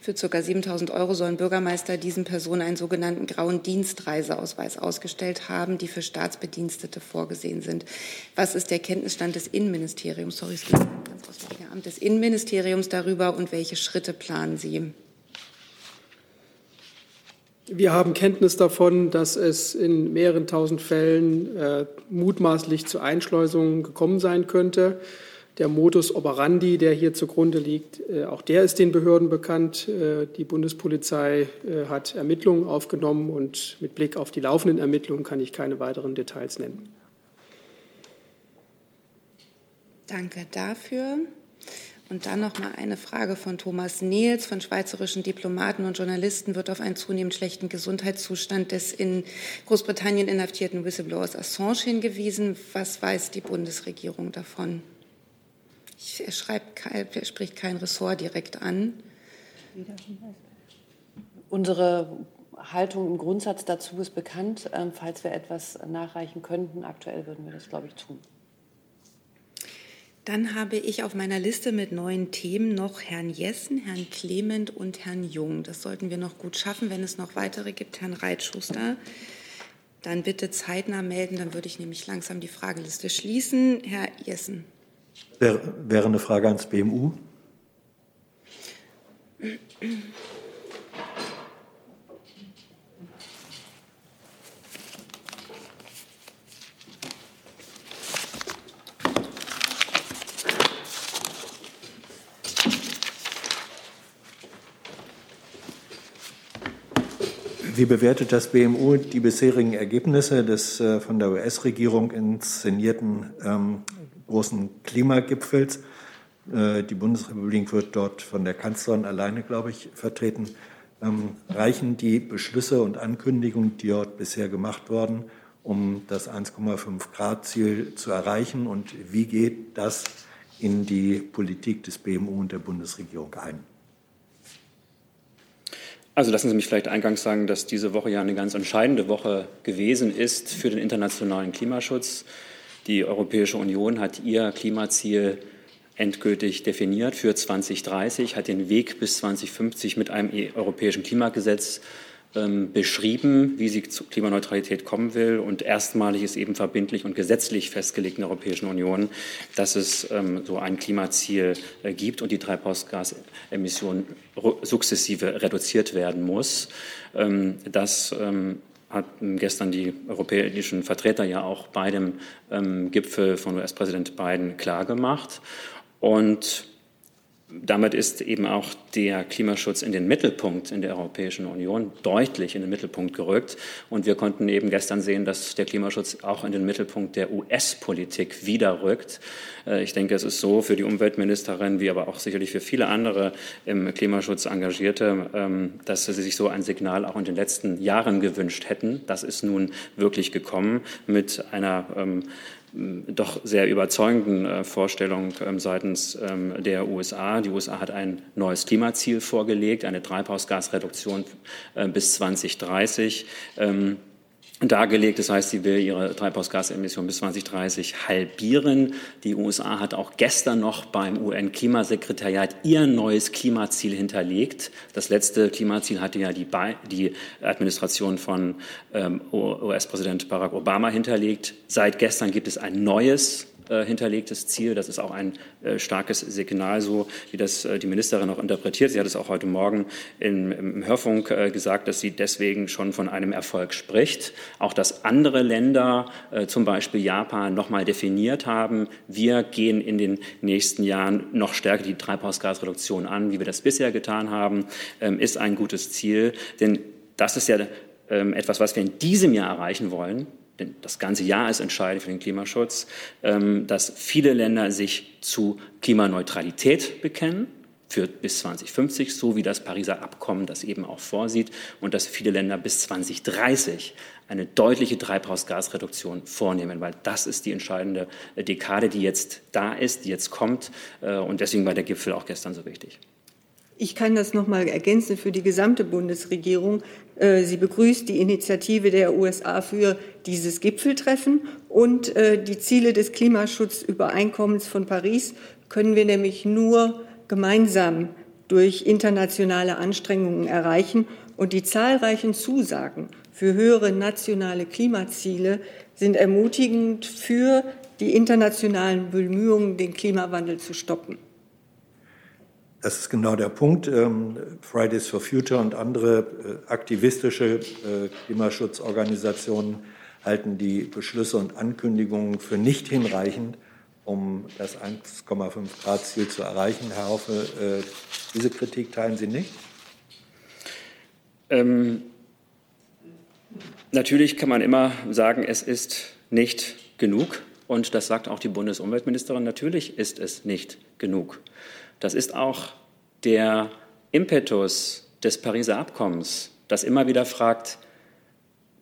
Für ca. 7.000 Euro sollen Bürgermeister diesen Personen einen sogenannten grauen Dienstreiseausweis ausgestellt haben, die für Staatsbedienstete vorgesehen sind. Was ist der Kenntnisstand des Innenministeriums? Sorry, des, Amt des Innenministeriums darüber und welche Schritte planen Sie? Wir haben Kenntnis davon, dass es in mehreren tausend Fällen äh, mutmaßlich zu Einschleusungen gekommen sein könnte. Der Modus operandi, der hier zugrunde liegt, äh, auch der ist den Behörden bekannt. Äh, die Bundespolizei äh, hat Ermittlungen aufgenommen und mit Blick auf die laufenden Ermittlungen kann ich keine weiteren Details nennen. Danke dafür. Und dann noch mal eine Frage von Thomas Nils von schweizerischen Diplomaten und Journalisten wird auf einen zunehmend schlechten Gesundheitszustand des in Großbritannien inhaftierten Whistleblowers Assange hingewiesen. Was weiß die Bundesregierung davon? er, schreibt, er spricht kein Ressort direkt an. Unsere Haltung im Grundsatz dazu ist bekannt. Ähm, falls wir etwas nachreichen könnten, aktuell würden wir das, glaube ich, tun. Dann habe ich auf meiner Liste mit neuen Themen noch Herrn Jessen, Herrn Clement und Herrn Jung. Das sollten wir noch gut schaffen. Wenn es noch weitere gibt, Herrn Reitschuster, dann bitte zeitnah melden. Dann würde ich nämlich langsam die Frageliste schließen. Herr Jessen. Wäre eine Frage ans BMU. Wie bewertet das BMU die bisherigen Ergebnisse des äh, von der US-Regierung inszenierten ähm, großen Klimagipfels? Äh, die Bundesrepublik wird dort von der Kanzlerin alleine, glaube ich, vertreten. Ähm, reichen die Beschlüsse und Ankündigungen, die dort bisher gemacht wurden, um das 1,5 Grad Ziel zu erreichen? Und wie geht das in die Politik des BMU und der Bundesregierung ein? Also lassen Sie mich vielleicht eingangs sagen, dass diese Woche ja eine ganz entscheidende Woche gewesen ist für den internationalen Klimaschutz. Die Europäische Union hat ihr Klimaziel endgültig definiert für 2030, hat den Weg bis 2050 mit einem europäischen Klimagesetz beschrieben, wie sie zur Klimaneutralität kommen will. Und erstmalig ist eben verbindlich und gesetzlich festgelegt in der Europäischen Union, dass es ähm, so ein Klimaziel äh, gibt und die Treibhausgasemissionen sukzessive reduziert werden muss. Ähm, das hatten gestern die europäischen Vertreter ja auch bei dem Gipfel von US-Präsident Biden klargemacht. Und damit ist eben auch der Klimaschutz in den Mittelpunkt in der Europäischen Union deutlich in den Mittelpunkt gerückt. Und wir konnten eben gestern sehen, dass der Klimaschutz auch in den Mittelpunkt der US-Politik wieder rückt. Äh, ich denke, es ist so für die Umweltministerin, wie aber auch sicherlich für viele andere im Klimaschutz Engagierte, ähm, dass sie sich so ein Signal auch in den letzten Jahren gewünscht hätten. Das ist nun wirklich gekommen mit einer ähm, doch sehr überzeugenden äh, Vorstellung ähm, seitens ähm, der USA. Die USA hat ein neues Klimaziel vorgelegt, eine Treibhausgasreduktion äh, bis 2030 dargelegt. Das heißt, sie will ihre Treibhausgasemissionen bis 2030 halbieren. Die USA hat auch gestern noch beim UN-Klimasekretariat ihr neues Klimaziel hinterlegt. Das letzte Klimaziel hatte ja die, die Administration von ähm, US-Präsident Barack Obama hinterlegt. Seit gestern gibt es ein neues äh, hinterlegtes Ziel. Das ist auch ein äh, starkes Signal, so wie das äh, die Ministerin auch interpretiert. Sie hat es auch heute Morgen im, Hörfunk gesagt, dass sie deswegen schon von einem Erfolg spricht. Auch dass andere Länder, zum Beispiel Japan, noch mal definiert haben, wir gehen in den nächsten Jahren noch stärker die Treibhausgasreduktion an, wie wir das bisher getan haben, ähm, ist ein gutes Ziel. Denn das ist ja ähm, etwas, was wir in diesem Jahr erreichen wollen denn das ganze Jahr ist entscheidend für den Klimaschutz, ähm, dass viele Länder sich zu Klimaneutralität bekennen für bis 2050, so wie das Pariser Abkommen das eben auch vorsieht, und dass viele Länder bis 2030 eine deutliche Treibhausgasreduktion vornehmen, weil das ist die entscheidende Dekade, die jetzt da ist, die jetzt kommt. Äh, und deswegen war der Gipfel auch gestern so wichtig. Ich kann das noch mal ergänzen für die gesamte Bundesregierung. Äh, sie begrüßt die Initiative der USA für dieses Gipfeltreffen und äh, die Ziele des Klimaschutzübereinkommens von Paris können wir nämlich nur gemeinsam durch internationale Anstrengungen erreichen. Und die zahlreichen Zusagen für höhere nationale Klimaziele sind ermutigend für die internationalen Bemühungen, den Klimawandel zu stoppen. Das ist genau der Punkt. Ähm, Fridays for Future und andere äh, aktivistische äh, Klimaschutzorganisationen halten die Beschlüsse und Ankündigungen für nicht hinreichend, um das 1,5 Grad Ziel zu erreichen. Herr Haufe, äh, diese Kritik teilen Sie nicht? Ähm, natürlich kann man immer sagen, es ist nicht genug. Und das sagt auch die Bundesumweltministerin. Natürlich ist es nicht genug. Das ist auch der Impetus des Pariser Abkommens, das immer wieder fragt,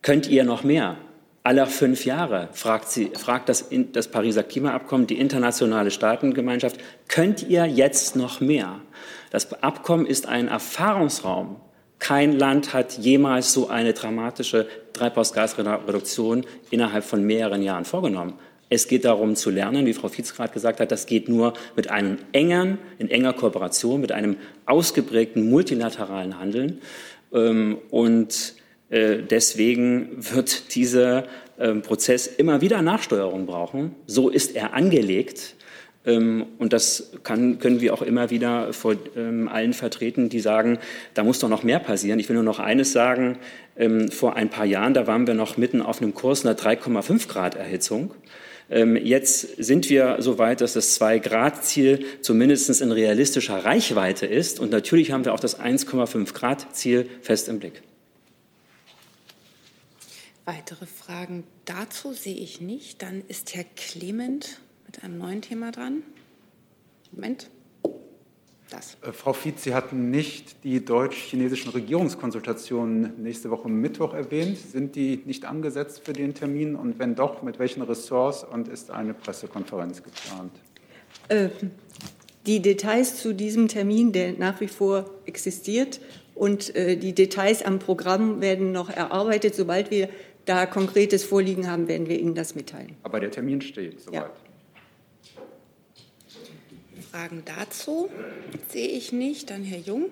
könnt ihr noch mehr? Aller fünf Jahre fragt, sie, fragt das, das Pariser Klimaabkommen die internationale Staatengemeinschaft, könnt ihr jetzt noch mehr? Das Abkommen ist ein Erfahrungsraum. Kein Land hat jemals so eine dramatische Treibhausgasreduktion innerhalb von mehreren Jahren vorgenommen. Es geht darum zu lernen, wie Frau Fietz gerade gesagt hat, das geht nur mit einem engen, in enger Kooperation, mit einem ausgeprägten multilateralen Handeln. Ähm, und äh, deswegen wird dieser ähm, Prozess immer wieder Nachsteuerung brauchen. So ist er angelegt. Ähm, und das kann, können wir auch immer wieder vor allen vertreten, die sagen, da muss doch noch mehr passieren. Ich will nur noch eines sagen. Vor ein paar Jahren, da waren wir noch mitten auf einem Kurs einer 3,5 Grad Erhitzung. Ähm, jetzt sind wir so weit, dass das Zwei-Grad-Ziel zumindest in realistischer Reichweite ist. Und natürlich haben wir auch das 1,5-Grad-Ziel fest im Blick. Weitere Fragen dazu sehe ich nicht. Dann ist Herr Clement mit einem neuen Thema dran. Moment das? Äh, Frau Fietz, Sie hatten nicht die deutsch-chinesischen Regierungskonsultationen nächste Woche Mittwoch erwähnt. Sind die nicht angesetzt für den Termin? Und wenn doch, mit welchen Ressorts und ist eine Pressekonferenz geplant? Äh, die Details zu diesem Termin, der nach wie vor existiert, und äh, die Details am Programm werden noch erarbeitet. Sobald wir da konkretes Vorliegen haben, werden wir Ihnen das mitteilen. Aber der Termin steht soweit. Ja. Fragen dazu sehe ich nicht. Dann Herr Jung.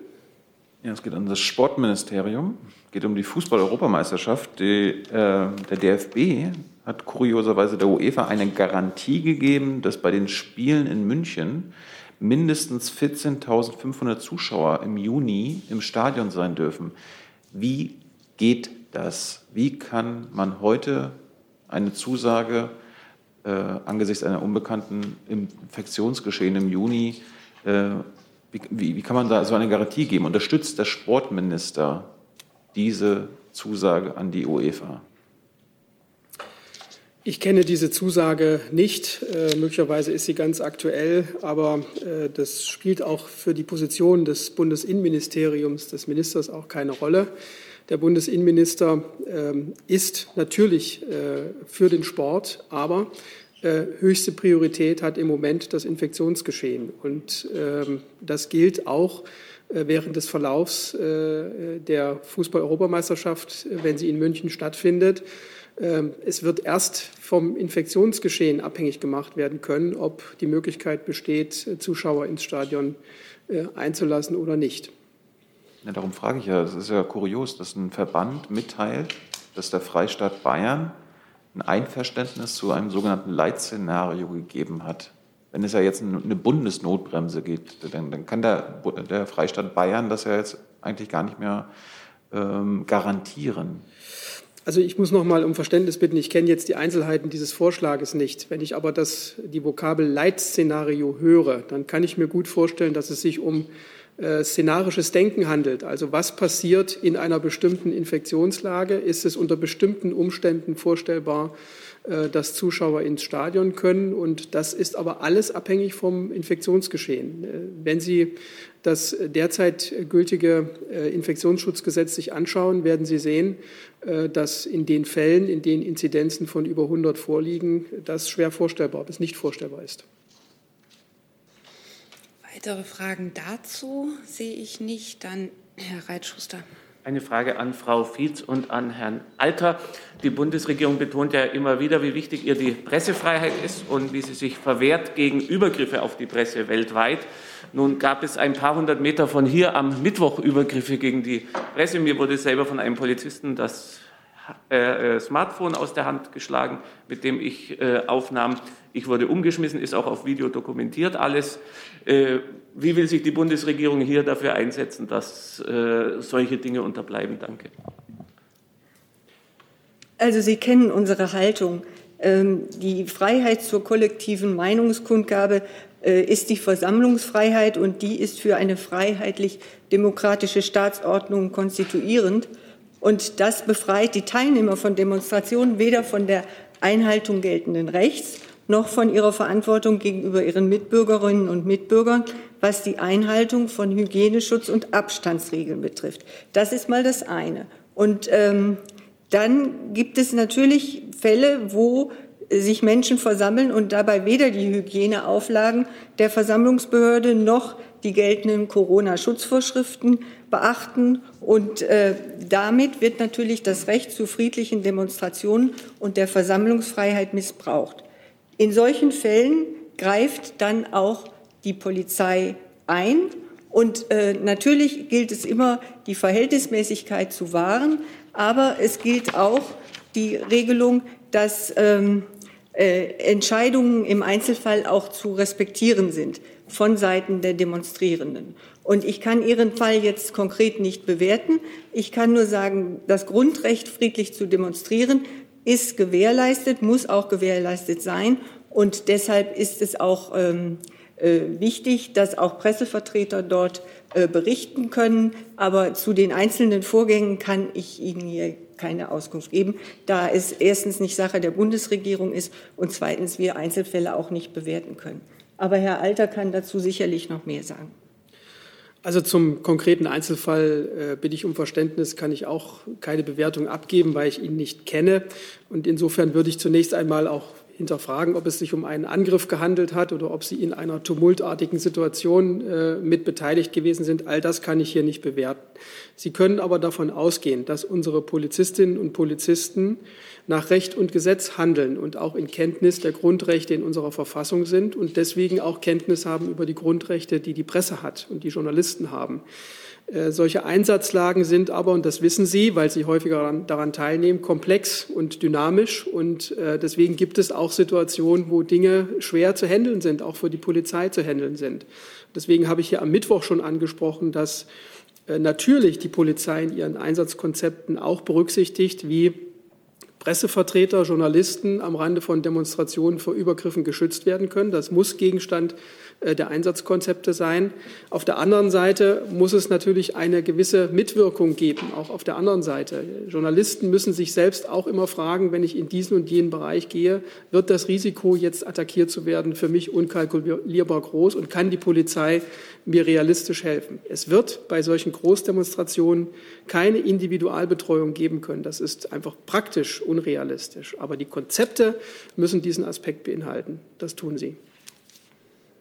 Ja, es geht um das Sportministerium. Es geht um die Fußball-Europameisterschaft. äh, der DFB hat kurioserweise der UEFA eine Garantie gegeben, dass bei den Spielen in München mindestens 14.500 Zuschauer im Juni im Stadion sein dürfen. Wie geht das? Wie kann man heute eine Zusage äh, angesichts einer unbekannten Infektionsgeschehen im Juni, äh, wie, wie, kann man da so eine Garantie geben? Unterstützt der Sportminister diese Zusage an die UEFA? Ich kenne diese Zusage nicht. Äh, möglicherweise ist sie ganz aktuell, aber äh, das spielt auch für die Position des Bundesinnenministeriums, des Ministers auch keine Rolle. Der Bundesinnenminister ähm, ist natürlich äh, für den Sport, aber äh, höchste Priorität hat im Moment das Infektionsgeschehen. Und ähm, das gilt auch äh, während des Verlaufs der Fußball-Europameisterschaft, wenn sie in München stattfindet. Ähm, es wird erst vom Infektionsgeschehen abhängig gemacht werden können, ob die Möglichkeit besteht, Zuschauer ins Stadion einzulassen oder nicht. Ja, darum frage ich ja, es ist ja kurios, dass ein Verband mitteilt, dass der Freistaat Bayern ein Einverständnis zu einem sogenannten Leitszenario gegeben hat. Wenn es ja jetzt eine Bundesnotbremse gibt, dann, dann kann der, der, Freistaat Bayern das ja jetzt eigentlich gar nicht mehr ähm, garantieren. Also ich muss noch mal um Verständnis bitten. Ich kenne jetzt die Einzelheiten dieses Vorschlages nicht. Wenn ich aber das, die Vokabel Leitszenario höre, dann kann ich mir gut vorstellen, dass es sich um szenarisches Denken handelt. Also was passiert in einer bestimmten Infektionslage? Ist es unter bestimmten Umständen vorstellbar, äh, dass Zuschauer ins Stadion können? Und das ist aber alles abhängig vom Infektionsgeschehen. Äh, wenn Sie das derzeit gültige Infektionsschutzgesetz sich anschauen, werden Sie sehen, dass in den Fällen, in denen Inzidenzen von über 100 vorliegen, das schwer vorstellbar bis nicht vorstellbar ist. Weitere Fragen dazu sehe ich nicht. Dann Herr Reitschuster. Eine Frage an Frau Fietz und an Herrn Alter. Die Bundesregierung betont ja immer wieder, wie wichtig ihr die Pressefreiheit ist und wie sie sich verwehrt gegen Übergriffe auf die Presse weltweit. Nun gab es ein paar hundert Meter von hier am Mittwoch Übergriffe gegen die Presse. Mir wurde selber von einem Polizisten das äh, äh, Smartphone aus der Hand geschlagen, mit dem ich äh, aufnahm. Ich wurde umgeschmissen, ist auch auf Video dokumentiert alles. Äh, wie will sich die Bundesregierung hier dafür einsetzen, dass äh, solche Dinge unterbleiben? Danke. Also Sie kennen unsere Haltung. Ähm, die Freiheit zur kollektiven Meinungskundgabe äh, ist die Versammlungsfreiheit und die ist für eine freiheitlich-demokratische Staatsordnung konstituierend. Und das befreit die Teilnehmer von Demonstrationen weder von der Einhaltung geltenden Rechts noch von ihrer Verantwortung gegenüber ihren Mitbürgerinnen und Mitbürgern, was die Einhaltung von Hygieneschutz und Abstandsregeln betrifft. Das ist mal das eine. Und ähm, dann gibt es natürlich Fälle, wo sich Menschen versammeln und dabei weder die Hygieneauflagen der Versammlungsbehörde noch die geltenden Corona-Schutzvorschriften beachten. Und äh, damit wird natürlich das Recht zu friedlichen Demonstrationen und der Versammlungsfreiheit missbraucht. In solchen Fällen greift dann auch die Polizei ein. Und äh, natürlich gilt es immer, die Verhältnismäßigkeit zu wahren. Aber es gilt auch die Regelung, dass ähm, äh, Entscheidungen im Einzelfall auch zu respektieren sind von Seiten der Demonstrierenden. Und ich kann Ihren Fall jetzt konkret nicht bewerten. Ich kann nur sagen, das Grundrecht, friedlich zu demonstrieren, ist gewährleistet, muss auch gewährleistet sein. Und deshalb ist es auch ähm, äh, wichtig, dass auch Pressevertreter dort äh, berichten können. Aber zu den einzelnen Vorgängen kann ich Ihnen hier keine Auskunft geben, da es erstens nicht Sache der Bundesregierung ist und zweitens wir Einzelfälle auch nicht bewerten können. Aber Herr Alter kann dazu sicherlich noch mehr sagen. Also zum konkreten Einzelfall äh, bitte ich um Verständnis, kann ich auch keine Bewertung abgeben, weil ich ihn nicht kenne. Und insofern würde ich zunächst einmal auch hinterfragen, ob es sich um einen Angriff gehandelt hat oder ob Sie in einer tumultartigen Situation äh, mit beteiligt gewesen sind. All das kann ich hier nicht bewerten. Sie können aber davon ausgehen, dass unsere Polizistinnen und Polizisten nach Recht und Gesetz handeln und auch in Kenntnis der Grundrechte in unserer Verfassung sind und deswegen auch Kenntnis haben über die Grundrechte, die die Presse hat und die Journalisten haben. Äh, solche Einsatzlagen sind aber, und das wissen Sie, weil Sie häufiger daran, teilnehmen, komplex und dynamisch. Und äh, deswegen gibt es auch Situationen, wo Dinge schwer zu handeln sind, auch für die Polizei zu handeln sind. Deswegen habe ich hier am Mittwoch schon angesprochen, dass äh, natürlich die Polizei in ihren Einsatzkonzepten auch berücksichtigt, wie Pressevertreter, Journalisten am Rande von Demonstrationen vor Übergriffen geschützt werden können. Das muss Gegenstand der Einsatzkonzepte sein. Auf der anderen Seite muss es natürlich eine gewisse Mitwirkung geben, auch auf der anderen Seite. Journalisten müssen sich selbst auch immer fragen, wenn ich in diesen und jenen Bereich gehe, wird das Risiko, jetzt attackiert zu werden, für mich unkalkulierbar groß und kann die Polizei mir realistisch helfen? Es wird bei solchen Großdemonstrationen keine Individualbetreuung geben können. Das ist einfach praktisch unrealistisch. Aber die Konzepte müssen diesen Aspekt beinhalten. Das tun sie.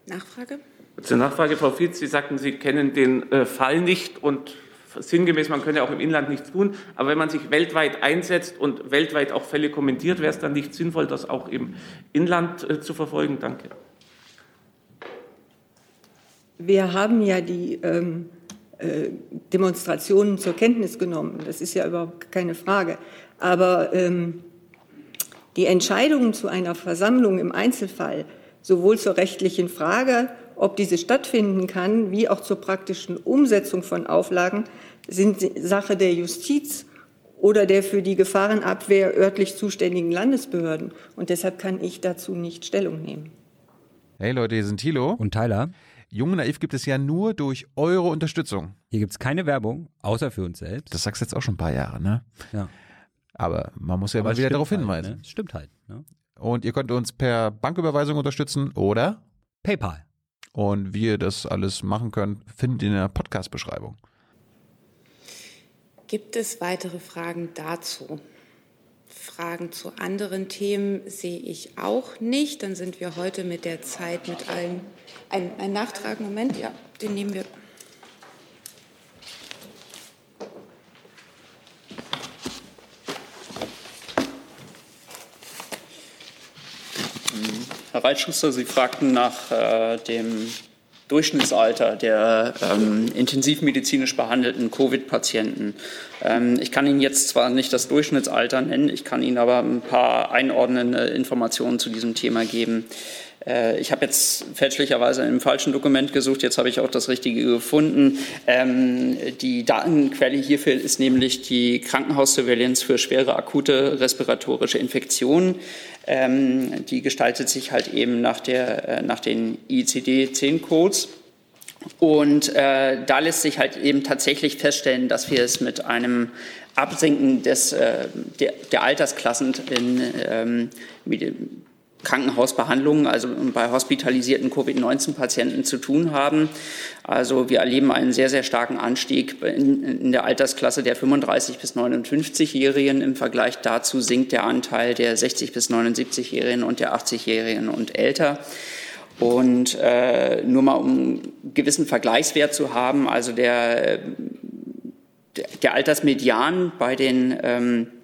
Nachfrage? Zur Nachfrage, Frau Fietz, Sie sagten, Sie kennen den äh, Fall nicht und sinngemäß, man könne auch im Inland nichts tun. Aber wenn man sich weltweit einsetzt und weltweit auch Fälle kommentiert, wäre es dann nicht sinnvoll, das auch im Inland äh, zu verfolgen? Danke. Wir haben ja die ähm, äh, Demonstrationen zur Kenntnis genommen. Das ist ja überhaupt keine Frage. Aber ähm, die Entscheidungen zu einer Versammlung im Einzelfall sowohl zur rechtlichen Frage, ob diese stattfinden kann, wie auch zur praktischen Umsetzung von Auflagen sind Sache der Justiz oder der für die Gefahrenabwehr örtlich zuständigen Landesbehörden. Und deshalb kann ich dazu nicht Stellung nehmen. Hey Leute, hier sind Thilo und Tyler. Jung Naiv gibt es ja nur durch eure Unterstützung. Hier gibt es keine Werbung, außer für uns selbst. Das sagst du jetzt auch schon ein paar Jahre, ne? Ja. Aber man muss ja Aber mal wieder darauf halt, hinweisen. Ne? Stimmt halt. Ne? Und ihr könnt uns per Banküberweisung unterstützen oder PayPal. Und wie ihr das alles machen könnt, findet ihr in der Podcast-Beschreibung. Gibt es weitere Fragen dazu? Fragen zu anderen Themen sehe ich auch nicht. Dann sind wir heute mit der Zeit mit allen. Ein, ein Nachtrag, Moment, ja, den nehmen wir. Herr Reitschuster, Sie fragten nach äh, dem Durchschnittsalter der ähm, intensivmedizinisch behandelten Covid-Patienten. Ähm, ich kann Ihnen jetzt zwar nicht das Durchschnittsalter nennen, ich kann Ihnen aber ein paar einordnende Informationen zu diesem Thema geben. Äh, ich habe jetzt fälschlicherweise im falschen Dokument gesucht, jetzt habe ich auch das Richtige gefunden. Ähm, die Datenquelle hierfür ist nämlich die Krankenhaussurveillance für schwere akute respiratorische Infektionen. Ähm, die gestaltet sich halt eben nach, der, äh, nach den ICD-10-Codes. Und äh, da lässt sich halt eben tatsächlich feststellen, dass wir es mit einem Absinken des, äh, der, der, Altersklassen in ähm, Krankenhausbehandlungen, also bei hospitalisierten Covid-19-Patienten zu tun haben. Also wir erleben einen sehr, sehr starken Anstieg in, der Altersklasse der 35 bis 59-Jährigen. Im Vergleich dazu sinkt der Anteil der 60 bis 79-Jährigen und der 80-Jährigen und älter. Und äh, nur mal um einen gewissen Vergleichswert zu haben, also der, der, Altersmedian bei den ähm, äh,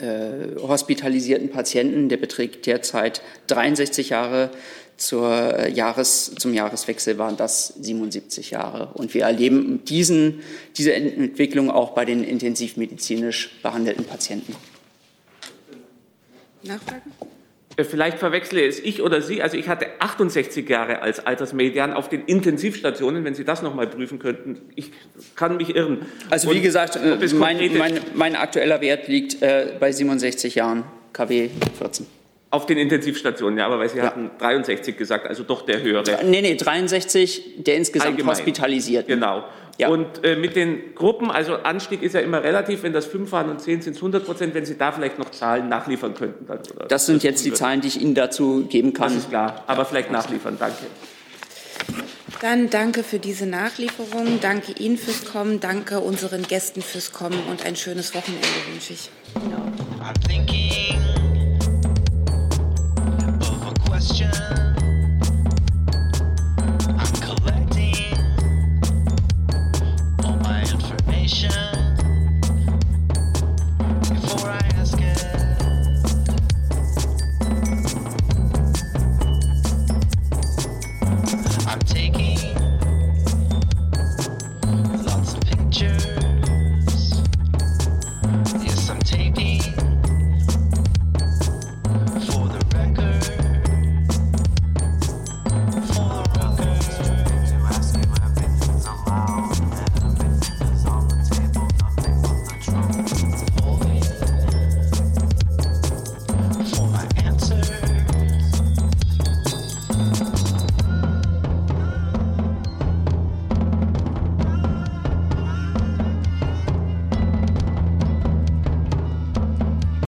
hospitalisierten Patienten, der beträgt derzeit 63 Jahre. Zur äh, Jahres, zum Jahreswechsel waren das 77 Jahre. Und wir erleben diesen, diese Entwicklung auch bei den intensivmedizinisch behandelten Patienten. Nachfragen? Äh, vielleicht verwechsle es ich oder Sie. Also ich hatte 68 Jahre als Altersmedian auf den Intensivstationen, wenn Sie das noch mal prüfen könnten. Ich kann mich irren. Also wie gesagt, mein, mein, mein, aktueller Wert liegt äh, bei 67 Jahren, KW 14. Auf den Intensivstationen, ja, aber weil Sie ja. hatten 63 gesagt, also doch der höhere. Nee, nee, 63 der insgesamt Allgemein. hospitalisiert. Genau. Ja. Und äh, mit den Gruppen, also Anstieg ist ja immer relativ, wenn das 5 waren und 10 sind es 100 Prozent, wenn Sie da vielleicht noch Zahlen nachliefern könnten. Dann, das sind jetzt die Zahlen, die ich Ihnen dazu geben kann. Das ist klar, aber vielleicht nachliefern. Danke. Dann danke für diese Nachlieferung, danke Ihnen fürs Kommen, danke unseren Gästen fürs Kommen und ein schönes Wochenende wünsche ich. Ja. question.